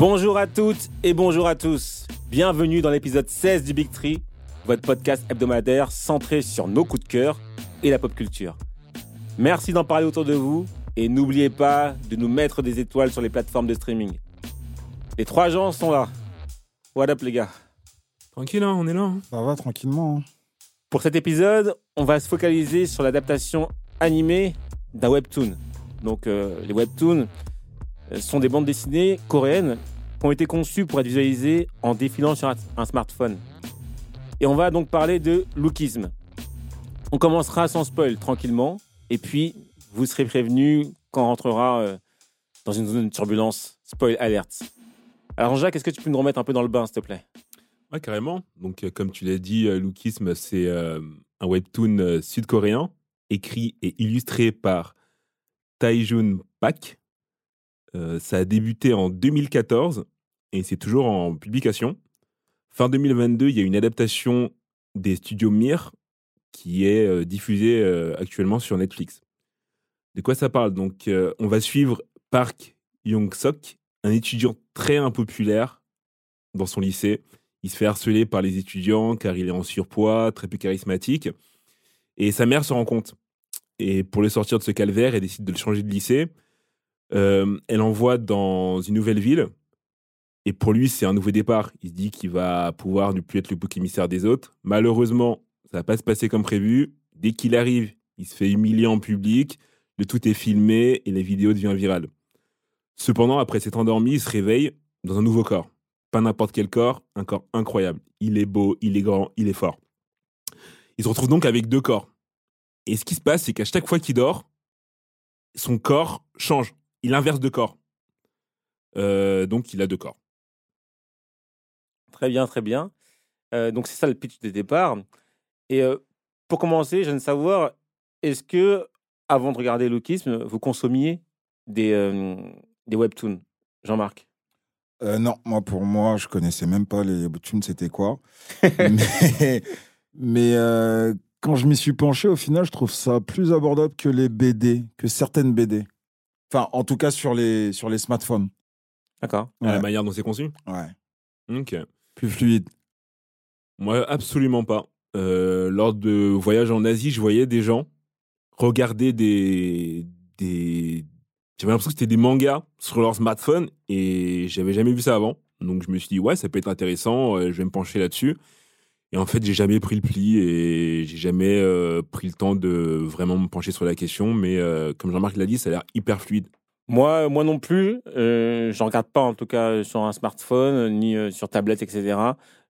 Bonjour à toutes et bonjour à tous. Bienvenue dans l'épisode 16 du Big Tree, votre podcast hebdomadaire centré sur nos coups de cœur et la pop culture. Merci d'en parler autour de vous et n'oubliez pas de nous mettre des étoiles sur les plateformes de streaming. Les trois gens sont là. What up les gars? Tranquille, hein, on est là. hein. Ça va tranquillement. hein. Pour cet épisode, on va se focaliser sur l'adaptation animée d'un webtoon. Donc euh, les webtoons sont des bandes dessinées coréennes qui ont été conçues pour être visualisées en défilant sur un, smartphone. Et on va donc parler de lookisme. On commencera sans spoil tranquillement, et puis vous serez prévenus quand on rentrera euh, dans une zone de turbulence. Spoil alert. Alors Jacques, est-ce que tu peux nous remettre un peu dans le bain, s'il te plaît? Ouais, carrément. Donc, euh, comme tu l'as dit, euh, Lookism, c'est euh, un webtoon euh, sud-coréen, écrit et illustré par Taejun Pak. Euh, ça a débuté en 2014 et c'est toujours en publication. Fin 2022, il y a une adaptation des studios Mir qui est euh, diffusée euh, actuellement sur Netflix. De quoi ça parle? Donc, on va suivre Park Young-sok, un étudiant très impopulaire dans son lycée. Il se fait harceler par les étudiants car il est en surpoids, très peu charismatique. Et sa mère se rend compte. Et pour le sortir de ce calvaire, elle décide de le changer de lycée. Euh, elle l'envoie dans une nouvelle ville. Et pour lui, c'est un nouveau départ. Il se dit qu'il va pouvoir ne plus être le bouc émissaire des autres. Malheureusement, ça va pas se passer comme prévu. Dès qu'il arrive, il se fait humilier en public. Le tout est filmé et les vidéos deviennent virales. Cependant, après s'être endormi, il se réveille dans un nouveau corps. Pas n'importe quel corps, un corps incroyable. Il est beau, il est grand, il est fort. Il se retrouve donc avec deux corps. Et ce qui se passe, c'est qu'à chaque fois qu'il dort, son corps change. Il inverse de corps. Euh, donc, il a deux corps. Très bien, très bien. Euh, donc c'est ça le pitch de départ. Et euh, pour commencer, je veux savoir, est-ce que, avant de regarder Lookism, vous consommiez des, euh, des webtoons Jean-Marc? Euh, non, moi pour moi, je connaissais même pas les webtoons, c'était quoi. mais mais euh, quand je m'y suis penché, au final, je trouve ça plus abordable que les BD, que certaines BD. Enfin, en tout cas sur les sur les smartphones. D'accord. À La manière dont c'est conçu? Ouais. Ok. Plus fluide. Moi, absolument pas. Euh, lors de voyages en Asie, je voyais des gens regarder des. des... J'avais l'impression que c'était des mangas sur leur smartphone et j'avais jamais vu ça avant. Donc je me suis dit, ouais, ça peut être intéressant, euh, je vais me pencher là-dessus. Et en fait, j'ai jamais pris le pli et j'ai jamais euh, pris le temps de vraiment me pencher sur la question. Mais euh, comme Jean-Marc l'a dit, ça a l'air hyper fluide. Moi, moi non plus, euh, je regarde pas en tout cas sur un smartphone, ni euh, sur tablette, etc.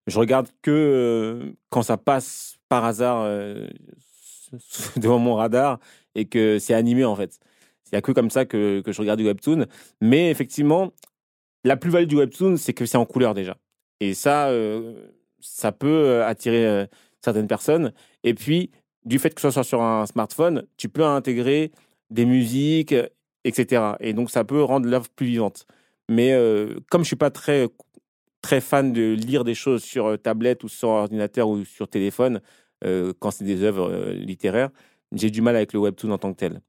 Je regarde que quand ça passe par hasard devant mon radar et que c'est animé en fait. Il n'y a que comme ça que, que je regarde du webtoon. Mais effectivement, la plus-value du webtoon, c'est que c'est en couleur déjà. Et ça, ça peut euh, attirer euh, certaines personnes. Et puis, du fait que ce soit sur un smartphone, tu peux intégrer des musiques, euh, etc. Et donc, ça peut rendre l'œuvre plus vivante. Mais comme je suis pas très, très fan de lire des choses sur tablette ou sur ordinateur ou sur téléphone, quand c'est des œuvres littéraires, j'ai du mal avec le webtoon en tant que tel.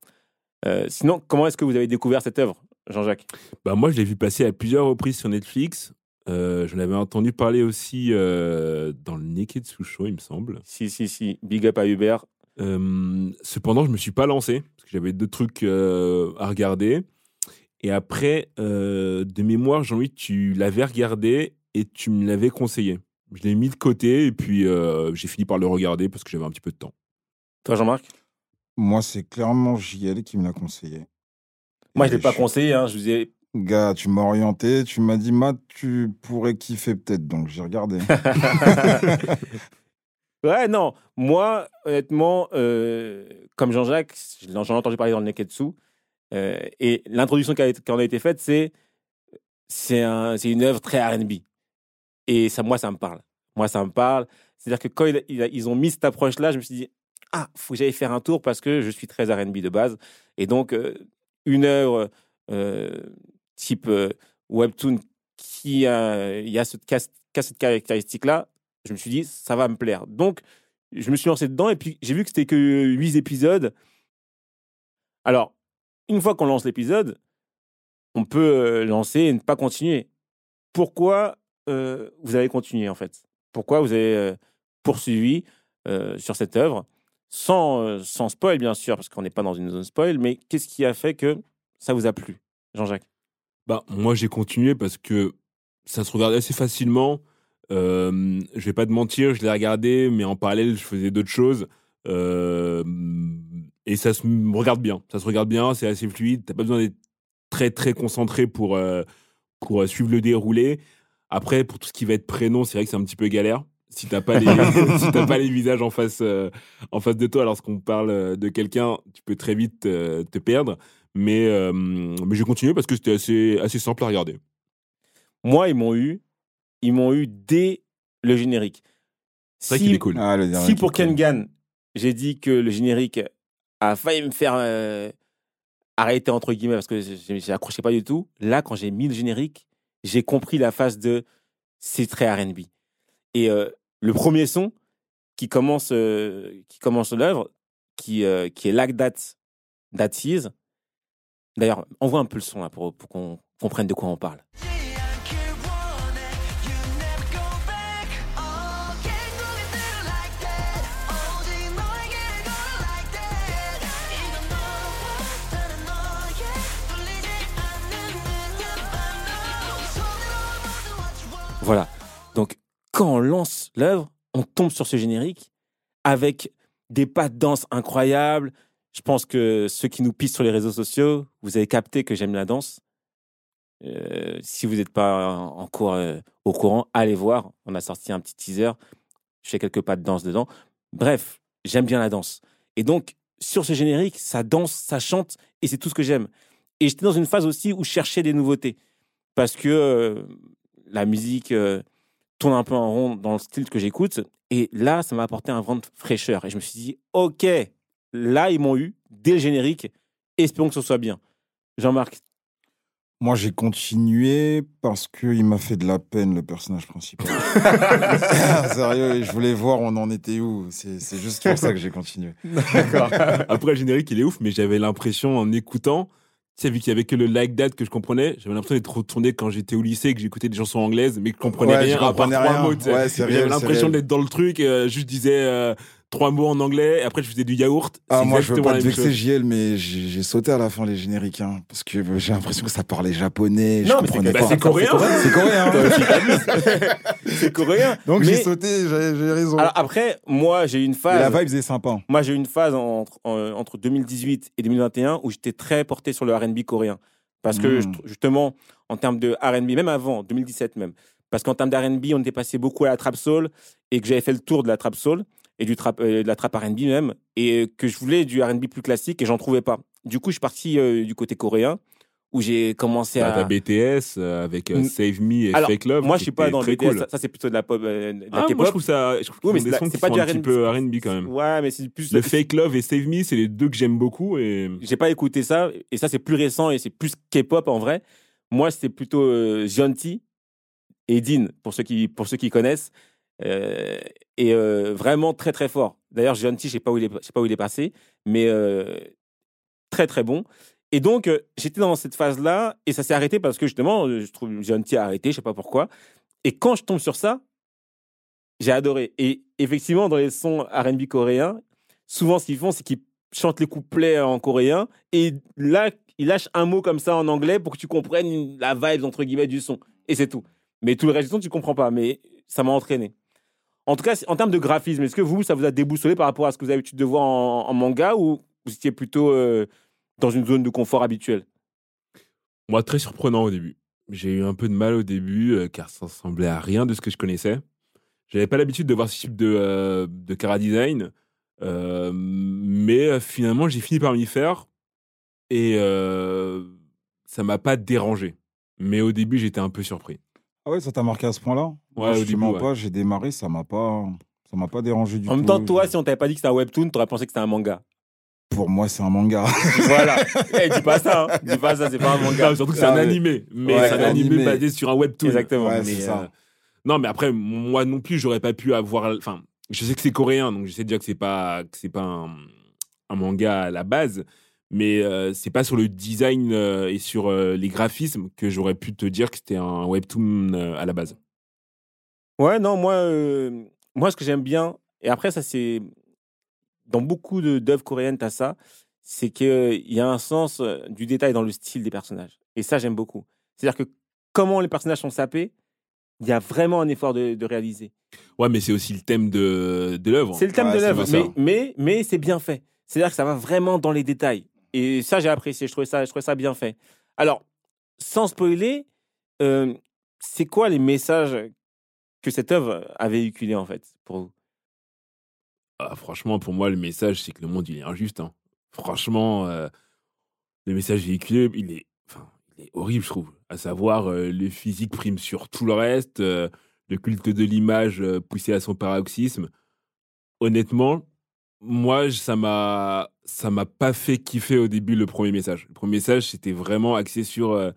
Sinon, comment est-ce que vous avez découvert cette œuvre, Jean-Jacques? Bah, moi, je l'ai vu passer à plusieurs reprises sur Netflix. Euh, J'en avais entendu parler aussi euh, dans le Neketsu Show, il me semble. Si, si, si. Big up à Hubert. Euh, cependant, je me suis pas lancé parce que j'avais deux trucs euh, à regarder. Et après, euh, de mémoire, Jean-Louis, tu l'avais regardé et tu me l'avais conseillé. Je l'ai mis de côté et puis euh, j'ai fini par le regarder parce que j'avais un petit peu de temps. Toi, Jean-Marc? Moi, c'est clairement JL qui me l'a conseillé. Moi, je Et l'ai pas je- conseillé. Hein. Je vous ai Gars, tu m'as orienté, tu m'as dit, Matt, tu pourrais kiffer peut-être, donc j'ai regardé. Ouais, non. Moi, honnêtement, euh, comme Jean-Jacques, j'en ai entendu parler dans le Neketsu. et l'introduction qui, en a été faite, c'est c'est un, une œuvre très R&B. Et ça, moi, ça me parle. Moi, ça me parle. C'est-à-dire que quand ils ont mis cette approche-là, je me suis dit, ah, faut que j'aille faire un tour parce que je suis très R&B de base. Et donc, une œuvre type webtoon qui a, cette, caractéristique-là, je me suis dit, ça va me plaire. Donc, je me suis lancé dedans et puis j'ai vu que c'était que huit épisodes. Alors, une fois qu'on lance l'épisode, on peut lancer et ne pas continuer. Pourquoi vous avez continué en fait? Pourquoi vous avez poursuivi sur cette œuvre? Sans, sans spoil bien sûr, parce qu'on n'est pas dans une zone spoil, mais qu'est-ce qui a fait que ça vous a plu, Jean-Jacques? Bah, Moi j'ai continué parce que ça se regardait assez facilement. Euh, je vais pas te mentir, je l'ai regardé, mais en parallèle, je faisais d'autres choses. et ça se regarde bien. Ça se regarde bien, c'est assez fluide. T'as pas besoin d'être très très concentré pour, euh, pour euh, suivre le déroulé. Après, pour tout ce qui va être prénom, c'est vrai que c'est un petit peu galère. Si t'as pas les si pas les visages en face euh, en face de toi, lorsqu'on parle de quelqu'un, tu peux très vite te perdre. Mais mais j'ai continué parce que c'était assez assez simple à regarder. Moi, ils m'ont eu, ils m'ont eu dès le générique. C'est si, qu'il est cool. Ah, si pour Kengan, j'ai dit que le générique a failli me faire arrêté entre guillemets parce que j'ai accroché pas du tout. Là, quand j'ai mis le générique, j'ai compris la phase de c'est très R&B. Et euh, le premier son qui commence euh, qui commence l'œuvre, qui euh, qui est Like That That D'ailleurs, envoie un peu le son là pour, pour qu'on comprenne de quoi on parle. Voilà. Donc, quand on lance l'œuvre, on tombe sur ce générique avec des pas de danse incroyables. Je pense que ceux qui nous pistent sur les réseaux sociaux, vous avez capté que j'aime la danse. Euh, si vous n'êtes pas en cours, euh, au courant, allez voir. On a sorti un petit teaser. Je fais quelques pas de danse dedans. Bref, j'aime bien la danse. Et donc, sur ce générique, ça danse, ça chante, et c'est tout ce que j'aime. Et j'étais dans une phase aussi où je cherchais des nouveautés. Parce que euh, la musique tourne un peu en rond dans le style que j'écoute. Et là, ça m'a apporté un vent de fraîcheur. Et je me suis dit, OK, là, ils m'ont eu dès le générique. Espérons que ce soit bien. Jean-Marc moi, j'ai continué parce qu'il m'a fait de la peine, le personnage principal. Sérieux, je voulais voir on en était où? C'est juste pour ça que j'ai continué. D'accord. Après, le générique, il est ouf, mais j'avais l'impression, en écoutant, tu sais, vu qu'il y avait que le like that que je comprenais, j'avais l'impression d'être retourné quand j'étais au lycée, que j'écoutais des chansons anglaises, mais que je comprenais rien, je comprenais rien. Mots, ouais, j'avais l'impression d'être dans le truc, euh, juste disais euh, trois mots en anglais, et après je faisais du yaourt. Ah, moi je veux pas te vexer JL, mais j'ai sauté à la fin les génériques, hein, parce que j'ai l'impression que ça parlait japonais. Non, mais c'est coréen. C'est coréen. c'est coréen. Donc j'ai sauté, j'ai raison. Alors après, moi j'ai eu une phase. la vibe est sympa. Moi j'ai eu une phase entre, entre 2018 et 2021 où j'étais très porté sur le R&B coréen. Parce que hmm. justement, en termes de RB, même avant, 2017 même, parce qu'en termes d'RB, on était passé beaucoup à la trap soul et que j'avais fait le tour de la trap soul et du trap, euh, de la trap RB même, et que je voulais du RB plus classique et j'en trouvais pas. Du coup, je suis parti euh, du côté coréen où j'ai commencé bah, à. BTS euh, avec Save Me et Fake Love. Moi, je suis pas dans le BTS. Ça, c'est plutôt de la pop. de la ah, moi, je trouve ça. Je trouve oui, mais c'est pas du un petit peu R&B quand même. Ouais, mais c'est plus. Le Fake Love et Save Me, c'est les deux que j'aime beaucoup et. J'ai pas écouté ça et ça c'est plus récent et c'est plus K-pop en vrai. Moi, c'était plutôt euh, et Dean pour ceux qui pour ceux qui connaissent. Euh, et euh, vraiment très très fort. D'ailleurs, Jonty, je sais pas où il est, sais pas où il est passé, mais euh, très très bon. Et donc, j'étais dans cette phase-là, et ça s'est arrêté parce que justement, je trouve Jonty a arrêté, je sais pas pourquoi. Et quand je tombe sur ça, j'ai adoré. Et effectivement, dans les sons R&B coréens, souvent ce qu'ils font, c'est qu'ils chantent les couplets en coréen, et là, ils lâchent un mot comme ça en anglais pour que tu comprennes la vibe entre guillemets du son, et c'est tout. Mais tout le reste du son, tu comprends pas. Mais ça m'a entraîné. En tout cas, en termes de graphisme, est-ce que vous, ça vous a déboussolé par rapport à ce que vous avez l'habitude de voir en, manga ou vous étiez plutôt euh, dans une zone de confort habituelle? Moi, très surprenant au début. J'ai eu un peu de mal au début euh, car ça ressemblait à rien de ce que je connaissais. J'avais pas l'habitude de voir ce type de, euh, de cara design, mais finalement, j'ai fini par m'y faire. et euh, ça m'a pas dérangé. Mais au début, j'étais un peu surpris. Ah ouais, ça t'a marqué à ce point-là? Ouais, Moi, au je te début, mens ouais. pas, j'ai démarré, ça m'a pas, ça m'a pas dérangé du En tout. même temps, toi, si on t'avait pas dit que c'était un webtoon, t'aurais pensé que c'était un manga. Pour moi, c'est un manga. voilà. Eh, dis pas ça. Hein. Dis pas ça, c'est pas un manga. Non, surtout que c'est Ah un ouais. animé, mais Ouais, c'est un animé, animé. basé sur un webtoon. Exactement. Ouais, Mais, c'est ça. euh, non, mais après, moi non plus, j'aurais pas pu avoir. Enfin, je sais que c'est coréen, donc je sais déjà que c'est pas que c'est pas un, un manga à la base, mais euh, c'est pas sur le design euh, et sur euh, les graphismes que j'aurais pu te dire que c'était un webtoon euh, à la base. Ouais, non, moi, euh, moi, ce que j'aime bien, et après, ça, c'est. Dans beaucoup d'œuvres coréennes, tu as ça, c'est qu'il y a un sens euh, du détail dans le style des personnages. Et ça, j'aime beaucoup. C'est-à-dire que comment les personnages sont sapés, il y a vraiment un effort de, de réaliser. Ouais, mais c'est aussi le thème de, de l'œuvre. C'est le thème Ouais, de l'œuvre, mais, mais, mais c'est bien fait. C'est-à-dire que ça va vraiment dans les détails. Et ça, j'ai apprécié. Je trouvais ça, je trouvais ça bien fait. Alors, sans spoiler, euh, c'est quoi les messages que cette œuvre a véhiculés, en fait, pour vous? Ah, franchement, pour moi, le message, c'est que le monde, il est injuste. hein. Franchement, euh, le message véhiculé, il est, enfin, il est horrible, je trouve. À savoir, euh, le physique prime sur tout le reste, le culte de l'image poussé à son paroxysme. Honnêtement, moi, ça m'a, ça m'a pas fait kiffer au début le premier message. Le premier message, c'était vraiment axé sur euh,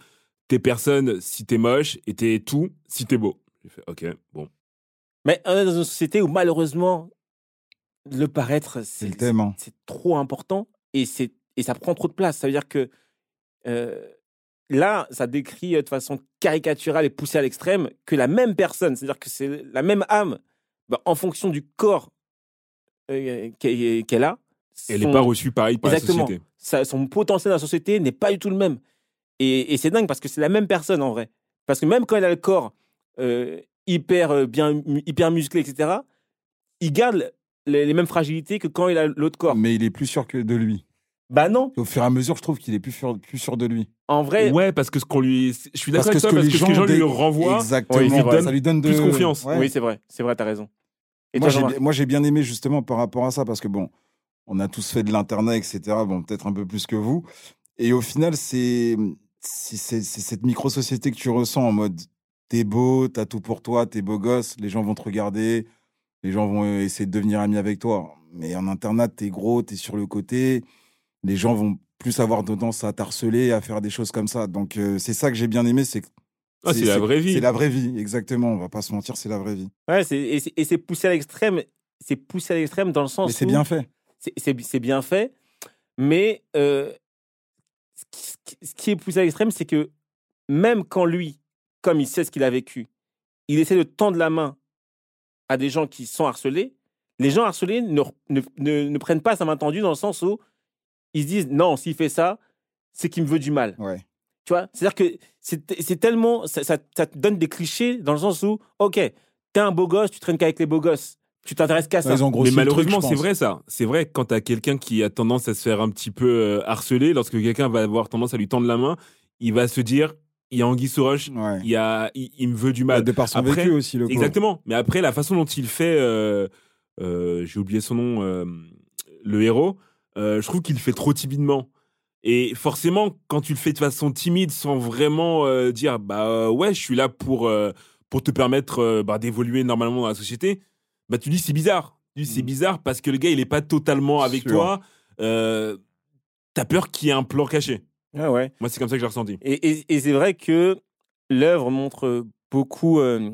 t'es personne si t'es moche et t'es tout si t'es beau. J'ai fait, ok, bon. Mais on est dans une société où, malheureusement, le paraître, C'est hein. c'est trop important et, c'est- et ça prend trop de place. Ça veut dire que euh, là, ça décrit euh, de façon caricaturale et poussée à l'extrême que la même personne, c'est-à-dire que c'est la même âme, bah, en fonction du corps euh, qu'elle a, Elle n'est pas reçue pareil par Exactement. la société. ça- son potentiel dans la société n'est pas du tout le même. Et, et c'est dingue parce que c'est la même personne en vrai. Parce que même quand elle a le corps euh, hyper euh, bien, hyper musclé, etc., il garde les, les mêmes fragilités que quand il a l'autre corps. Mais il est plus sûr que de lui. Bah non, Au fur et à mesure, je trouve qu'il est plus sûr, plus sûr de lui. en vrai, Ouais, parce que ce qu'on lui. Je suis d'accord avec ce toi, que parce les que ce que les gens gens lui renvoient. Exactement. Ça lui donne de... plus confiance. Ouais. oui, c'est vrai, c'est vrai, t'as raison. Et j'ai moi, j'ai bien aimé justement par rapport à ça parce que bon, on a tous fait de l'internet, etc. Bon, peut-être un peu plus que vous. Et au final, c'est c'est c'est- c'est cette micro-société que tu ressens en mode t'es beau, t'as tout pour toi, t'es beau gosse, les gens vont te regarder, les gens vont euh, essayer de devenir amis avec toi. Mais en internat, t'es gros, t'es sur le côté, les gens vont plus avoir tendance à t'harceler, à faire des choses comme ça. Donc, euh, c'est ça que j'ai bien aimé, c'est que Ah, c'est la vraie vie. C'est la vraie vie, exactement. On va pas se mentir, c'est la vraie vie. Ouais, c'est- et c'est- poussé à l'extrême. C'est poussé à l'extrême dans le sens Mais c'est bien fait. C'est- bien fait, mais euh, ce, qui, est poussé à l'extrême, c'est que même quand lui, comme il sait ce qu'il a vécu, il essaie de tendre la main à des gens qui sont harcelés, les gens harcelés ne, ne, ne- ne prennent pas sa main tendue dans le sens où ils se disent non, s'il fait ça, c'est qu'il me veut du mal. Ouais. Tu vois? C'est-à-dire que c'est c'est tellement. Ça, ça- ça te donne des clichés dans le sens où, ok, t'es un beau gosse, tu traînes qu'avec les beaux gosses. Tu t'intéresses qu'à ça. Ils ont Mais malheureusement, c'est vrai ça. C'est vrai que quand t'as quelqu'un qui a tendance à se faire un petit peu euh, harceler, lorsque quelqu'un va avoir tendance à lui tendre la main, il va se dire il y a Anguille sous roche, Ouais. il, y a, il, il me veut du mal. de par son Après, vécu aussi, le pauvre. Exactement. Mais après, la façon dont il fait, euh, euh, j'ai oublié son nom, euh, le héros, euh, je trouve qu'il le fait trop timidement. Et forcément, quand tu le fais de façon timide, sans vraiment euh, dire, bah ouais, je suis là pour, euh, pour te permettre euh, bah, d'évoluer normalement dans la société, bah tu dis c'est bizarre. Tu dis c'est Mm. bizarre parce que le gars, il est pas totalement avec toi. Euh, T'as peur qu'il y ait un plan caché. Ouais, ouais. Moi, c'est comme ça que j'ai ressenti. Et, et- et c'est vrai que l'œuvre montre beaucoup euh,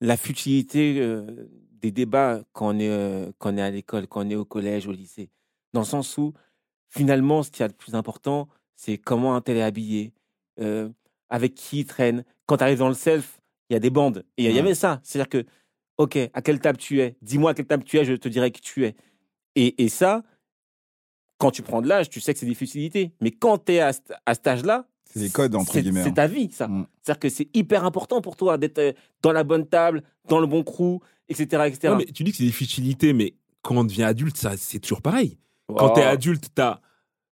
la futilité euh, des débats quand on, est, quand on est à l'école, quand on est au collège, au lycée. Dans le sens où, finalement, ce qu'il y a de plus important, c'est comment un tel est habillé, avec qui il traîne. Quand tu arrives dans le self, il y a des bandes. Et il y avait ça. C'est-à-dire que, OK, à quelle table tu es? Dis-moi à quelle table tu es, je te dirai qui tu es. Et, et ça, quand tu prends de l'âge, tu sais que c'est des futilités. Mais quand tu es à, cet- à cet âge-là, C'est des codes, entre guillemets, C'est hein. ta vie, ça. Mm. C'est-à-dire que c'est hyper important pour toi d'être euh, dans la bonne table, dans le bon crew, etc. etc. Non, mais tu dis que c'est des futilités, mais quand on devient adulte, ça, c'est toujours pareil. Quand Oh. t'es adulte, t'as,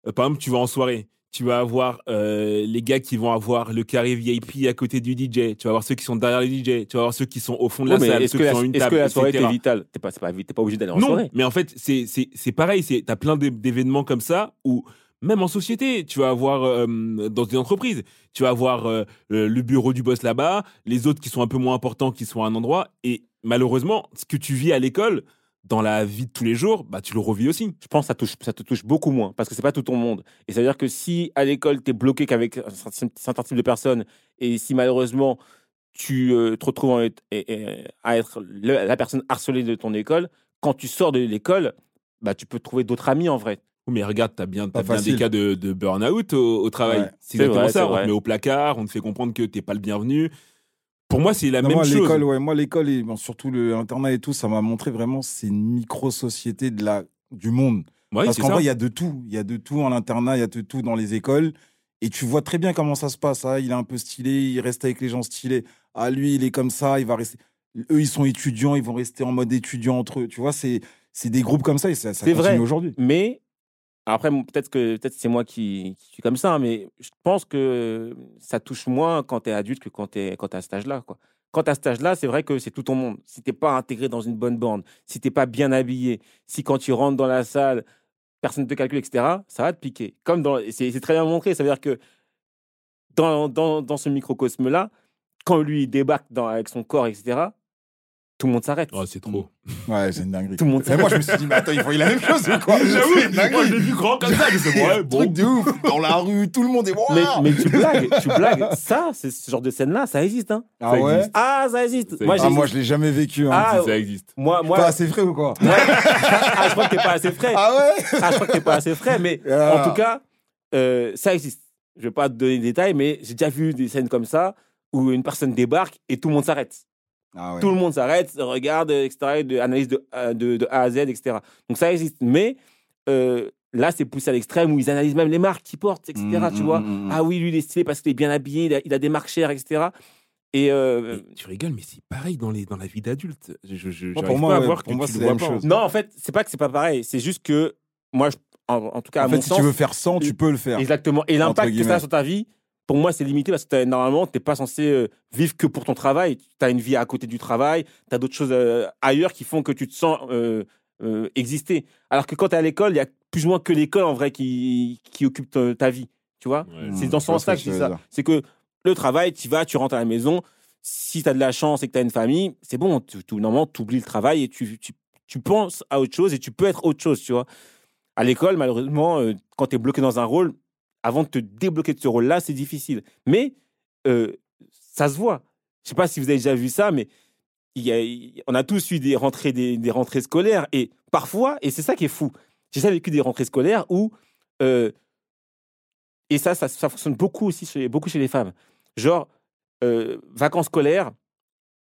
euh, par exemple, tu vas en soirée, tu vas avoir euh, les gars qui vont avoir le carré VIP à côté du DJ, tu vas avoir ceux qui sont derrière le DJ, tu vas avoir ceux qui sont au fond de la salle, est-ce ceux que, qui la, sont à une est-ce table, que la soirée t'es vitale? T'es pas, pas, obligé d'aller en Non, soirée. mais en fait, c'est, pareil, c'est, t'as plein d'é- d'événements comme ça où même en société, tu vas avoir euh, dans une entreprise, tu vas avoir euh, le bureau du boss là-bas, les autres qui sont un peu moins importants qui sont à un endroit. Et malheureusement, ce que tu vis à l'école, dans la vie de tous les jours, bah, tu le revis aussi. Je pense que ça, touche, ça te touche beaucoup moins parce que c'est pas tout ton monde. Et ça veut dire que si à l'école, tu es bloqué qu'avec un certain type de personnes et si malheureusement tu euh, te retrouves à être la personne harcelée de ton école, quand tu sors de l'école, bah, tu peux trouver d'autres amis en vrai. mais regarde, tu as bien, bien des cas de, burn-out au, travail. C'est exactement ça. On te met au placard, on te fait comprendre que tu n'es pas le bienvenu. Pour moi, c'est la même moi, chose. Ouais, moi, l'école, et surtout l'internat et tout, ça m'a montré vraiment c'est une micro-société de la, du monde. Parce qu'en vrai, il y a de tout. Il y a de tout en internat, il y a de tout dans les écoles. Et tu vois très bien comment ça se passe. Ah, il est un peu stylé, il reste avec les gens stylés. Ah, lui, il est comme ça, il va rester. Eux, ils sont étudiants, ils vont rester en mode étudiant entre eux. Tu vois, c'est des groupes comme ça et ça, ça continue aujourd'hui. Mais après, peut-être que peut-être c'est moi qui, suis comme ça, mais je pense que ça touche moins quand tu es adulte que quand tu es, à cet âge-là. Quand à cet âge-là, c'est vrai que c'est tout ton monde. Si t'es pas intégré dans une bonne bande, si t'es pas bien habillé, si quand tu rentres dans la salle, personne ne te calcule, etc., ça va te piquer. Comme c'est, très bien montré. Ça veut dire que dans, dans, dans ce microcosme-là, quand lui débarque avec son corps, etc., tout le monde s'arrête. Oh, c'est trop. Ouais, c'est une dinguerie. Tout le monde moi, je me suis dit, mais attends, il voit la même chose ou quoi J'avoue, moi, je l'ai vu grand comme ça. C'est ouais, bon. Truc de ouf. Dans la rue, tout le monde est bon. Mais, mais tu blagues, tu blagues. Ça, c'est ce genre de scène-là, ça existe. Hein. Ah ouais existe. Ah, ça existe. moi, ah, moi, je l'ai jamais vécu. Hein. Ah, ça existe. Moi, moi... Pas assez frais ou quoi Ah, je crois que t'es pas assez frais. Ah ouais Ah, je crois que t'es pas assez frais. Mais ah. en tout cas, euh, ça existe. Je vais pas te donner des détails, mais j'ai déjà vu des scènes comme ça où une personne débarque et tout le monde s'arrête. Ah Tout le monde s'arrête, regarde, etc., de, analyse de, euh, de, de, A à Z, etc. Donc ça existe. Mais euh, là, c'est poussé à l'extrême où ils analysent même les marques qu'ils portent, etc. Mmh, tu mmh, vois mmh, Ah oui, lui, il est stylé parce qu'il est bien habillé, il a, des marques chères, etc. Et, euh, tu rigoles, mais c'est pareil dans, les, dans la vie d'adulte. Je, je, pour moi, pas voir pour moi, c'est la même chose. Non, en fait, c'est pas que c'est pas pareil. C'est juste que moi, en, tout cas, en fait, si tu veux faire 100, tu peux le faire. Exactement. Et l'impact que ça a sur ta vie, pour moi, c'est limité parce que normalement, tu n'es pas censé euh, vivre que pour ton travail. Tu as une vie à côté du travail, tu as d'autres choses euh, ailleurs qui font que tu te sens euh, exister. Alors que quand tu es à l'école, il y a plus ou moins que l'école en vrai qui, qui occupe ta, vie. Tu vois? C'est dans ce sens-là que je dis ça. C'est que le travail, tu vas, tu rentres à la maison. Si tu as de la chance et que tu as une famille, c'est bon. Tu, normalement, tu oublies le travail et tu, tu, tu, penses à autre chose et tu peux être autre chose, tu vois. À l'école, malheureusement, quand tu es bloqué dans un rôle, avant de te débloquer de ce rôle-là, c'est difficile. Mais euh, ça se voit. Je ne sais pas si vous avez déjà vu ça, mais on a tous eu des rentrées, des, rentrées scolaires. Et parfois, et c'est ça qui est fou, j'ai déjà vécu des rentrées scolaires où. Euh, et ça, ça, fonctionne beaucoup aussi chez, beaucoup chez les femmes. Genre, euh, vacances scolaires,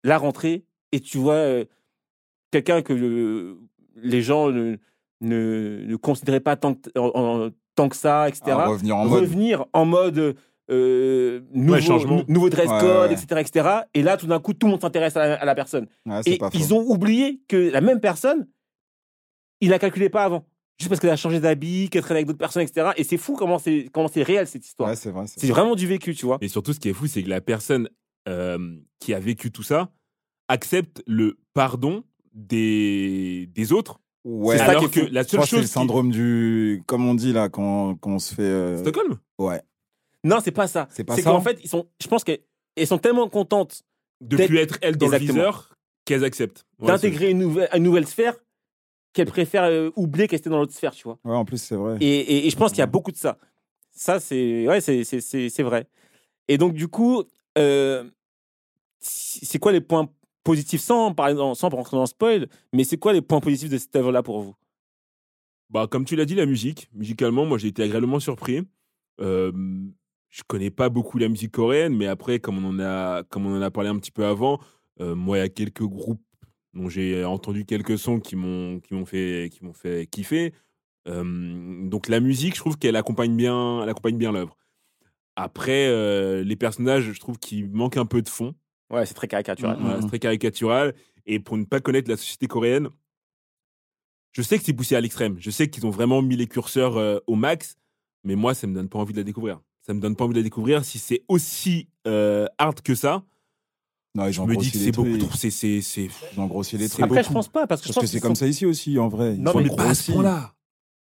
la rentrée, et tu vois quelqu'un que les gens ne, considéraient pas tant tant que ça, etc. revenir en revenir En mode euh, nouveau, nouveau, dress code, etc., etc. Et là, tout d'un coup, tout le monde s'intéresse à, la personne. et ils ont oublié que la même personne, il la calculait pas avant. Juste parce qu'elle a changé d'habit, qu'elle traîne avec d'autres personnes, etc. Et c'est fou comment c'est comment c'est réel cette histoire. c'est vrai. C'est vraiment du vécu, tu vois. Et surtout, ce qui est fou, c'est que la personne euh, qui a vécu tout ça accepte le pardon des, des autres Ouais, c'est ça qui que la seule chose. C'est le syndrome du. Comme on dit là, quand, quand on se fait. Euh, Stockholm? Ouais. Non, c'est pas ça. C'est pas ça? qu'en fait, ils sont, je pense qu'elles sont tellement contentes de plus être elles dans le viseur qu'elles acceptent. D'intégrer une nouvelle, une nouvelle sphère qu'elles préfèrent euh, oublier qu'elles étaient dans l'autre sphère, tu vois. Ouais, en plus, c'est vrai. Et, et, je pense qu'il y a beaucoup de ça. Ça, c'est ouais, c'est vrai. Et donc, du coup, euh, c'est quoi les points positif sans, par exemple, sans rentrer dans le spoil, mais c'est quoi les points positifs de cette œuvre-là pour vous? Bah, Comme tu l'as dit, la musique. Musicalement, moi, j'ai été agréablement surpris. Euh, je connais pas beaucoup la musique coréenne, mais après, comme on en a, comme on en a parlé un petit peu avant, euh, moi, il y a quelques groupes dont j'ai entendu quelques sons qui m'ont fait fait kiffer. Euh, donc la musique, je trouve qu'elle accompagne bien, bien l'œuvre. Après, euh, les personnages, je trouve qu'il manque un peu de fond. Ouais, c'est très caricatural. c'est très caricatural. Et pour ne pas connaître la société coréenne, je sais que c'est poussé à l'extrême. Je sais qu'ils ont vraiment mis les curseurs euh, au max, mais moi, ça me donne pas envie de la découvrir. Ça me donne pas envie de la découvrir. Si c'est aussi euh, hard que ça, non, je me dis que c'est beaucoup trop. C'est, c'est, Ils ont grossi les traits. Après, je pense pas. Parce que, parce que c'est comme ça ici aussi, en vrai. non, mais pas à ce point-là.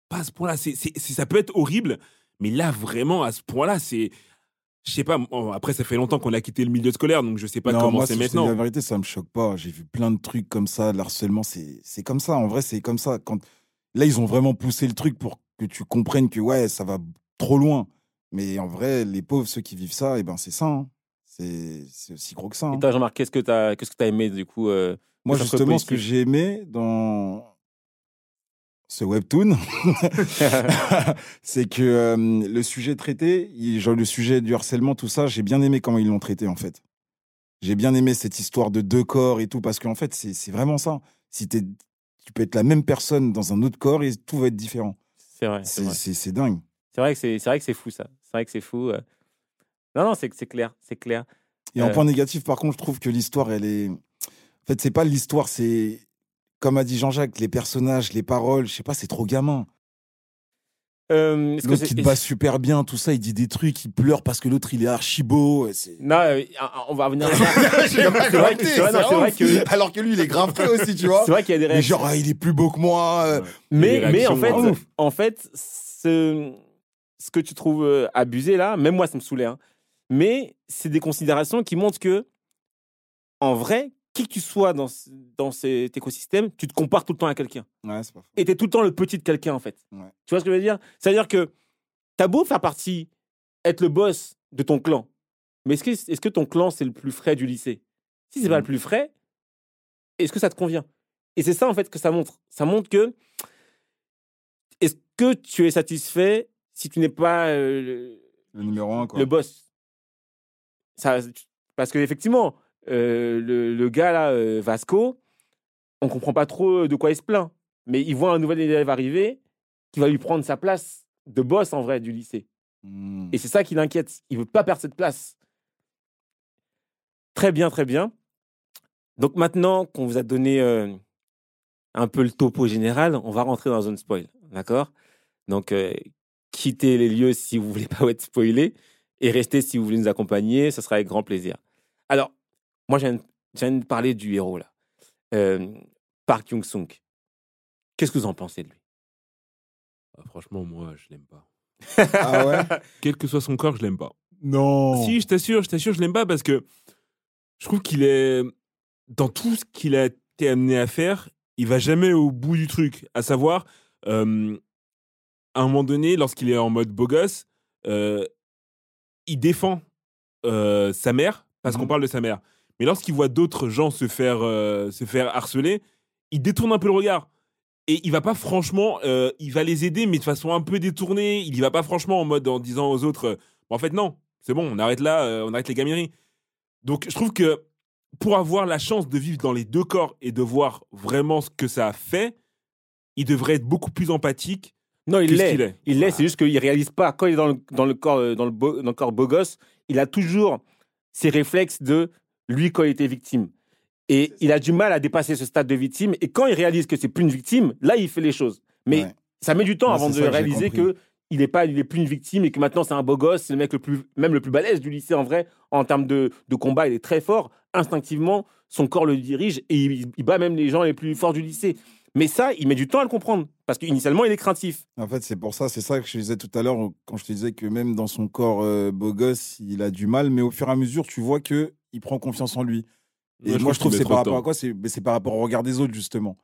pas à ce point-là. C'est, c'est, ça peut être horrible, mais là, vraiment, à ce point-là, c'est. Je sais pas, après, ça fait longtemps qu'on a quitté le milieu scolaire, donc je sais pas comment c'est maintenant. La vérité, ça me choque pas. J'ai vu plein de trucs comme ça, de l'harcèlement, c'est, c'est comme ça. En vrai, c'est comme ça. Quand... Là, ils ont vraiment poussé le truc pour que tu comprennes que, ouais, ça va trop loin. Mais en vrai, les pauvres, ceux qui vivent ça, et eh ben, c'est ça. Hein. C'est, aussi gros que ça. Hein. Et Jean-Marc, qu'est-ce que tu as, qu'est-ce que as aimé, du coup euh, Moi, justement, ce que j'ai aimé dans ce webtoon, c'est que euh, le sujet traité, genre le sujet du harcèlement, tout ça, j'ai bien aimé comment ils l'ont traité en fait. J'ai bien aimé cette histoire de deux corps et tout, parce qu'en fait, c'est vraiment ça. Si es, tu peux être la même personne dans un autre corps et tout va être différent. C'est vrai. C'est dingue. C'est vrai que c'est vrai que c'est fou ça. C'est vrai que c'est fou. Euh. Non, non, c'est clair, c'est clair. Et en euh. point négatif, par contre, je trouve que l'histoire, elle est. En fait, c'est pas l'histoire, c'est comme a dit Jean-Jacques, les personnages, les paroles, je sais pas, c'est trop gamin. Euh, l'autre qui te bat super bien, tout ça, il dit des trucs, il pleure parce que l'autre il est archi beau. Non, euh, on va revenir. c'est vrai, que alors que lui il est grave prêt aussi, tu vois. C'est vrai qu'il y a des réactions. genre ah, il est plus beau que moi. Euh. Mais mais en fait, en fait, ce, ce que tu trouves euh, abusé là, même moi ça me saoulait. Hein. Mais c'est des considérations qui montrent que en vrai, qui que tu sois dans, dans cet écosystème, tu te compares tout le temps à quelqu'un. Ouais, c'est pas Et tu es tout le temps le petit de quelqu'un, en fait. Tu vois ce que je veux dire? C'est-à-dire que tu as beau faire partie, être le boss de ton clan, mais est-ce que, est que ton clan, c'est le plus frais du lycée? Si c'est pas le mm. plus frais, est-ce que ça te convient? Et c'est ça, en fait, que ça montre. Ça montre que est-ce que tu es satisfait si tu n'es pas euh, le numéro un, quoi. le boss? Ça, Parce que effectivement, euh, le, gars là, euh, Vasco, on comprend pas trop de quoi il se plaint. Mais il voit un nouvel élève arriver qui va lui prendre sa place de boss en vrai du lycée. Hmm. Et c'est ça qui l'inquiète. Il veut pas perdre cette place. Très bien, très bien. Donc maintenant qu'on vous a donné euh, un peu le topo général, on va rentrer dans zone spoil. D'accord? Donc quittez les lieux si vous voulez pas être spoilé et restez si vous voulez nous accompagner. Ce sera avec grand plaisir. Alors, moi, je viens de parler du héros, là. Euh, Park Young-sung. Qu'est-ce que vous en pensez de lui? Ah, Franchement, moi, je l'aime pas. ah ouais? Quel que soit son corps, je l'aime pas. Non. Si, je t'assure, je t'assure, je l'aime pas parce que je trouve qu'il est dans tout ce qu'il a été amené à faire, il va jamais au bout du truc. À savoir, euh, à un moment donné, lorsqu'il est en mode beau gosse, euh, il défend sa mère parce qu'on mmh. parle de sa mère. Mais lorsqu'il voit d'autres gens se faire, euh, se faire harceler, il détourne un peu le regard. Et il va pas franchement, euh, il va les aider, mais de façon un peu détournée. Il y va pas franchement en mode en disant aux autres, euh, en fait non, c'est bon, on arrête là, on arrête les gamineries. Donc je trouve que pour avoir la chance de vivre dans les deux corps et de voir vraiment ce que ça a fait, il devrait être beaucoup plus empathique. Non, il l'est. Il l'est, c'est juste qu'il réalise pas. Quand il est dans le, dans le corps, dans le, dans le corps beau gosse, il a toujours ses réflexes de lui quand il était victime. Et il a du mal à dépasser ce stade de victime. Et quand il réalise que c'est plus une victime, là, il fait les choses. Mais ça met du temps avant de réaliser que il est pas, il est plus une victime et que maintenant c'est un beau gosse, c'est le mec le plus, même le plus balèze du lycée en vrai. En termes de, de combat, il est très fort. Instinctivement, son corps le dirige et il, il, bat même les gens les plus forts du lycée. Mais ça, il met du temps à le comprendre parce qu'initialement, il est craintif. En fait, c'est pour ça, c'est ça que je disais tout à l'heure quand je te disais que même dans son corps euh, beau gosse, il a du mal. Mais au fur et à mesure, tu vois que il prend confiance en lui. Et moi, je, trouve que c'est par rapport à quoi? C'est par rapport au regard des autres, justement.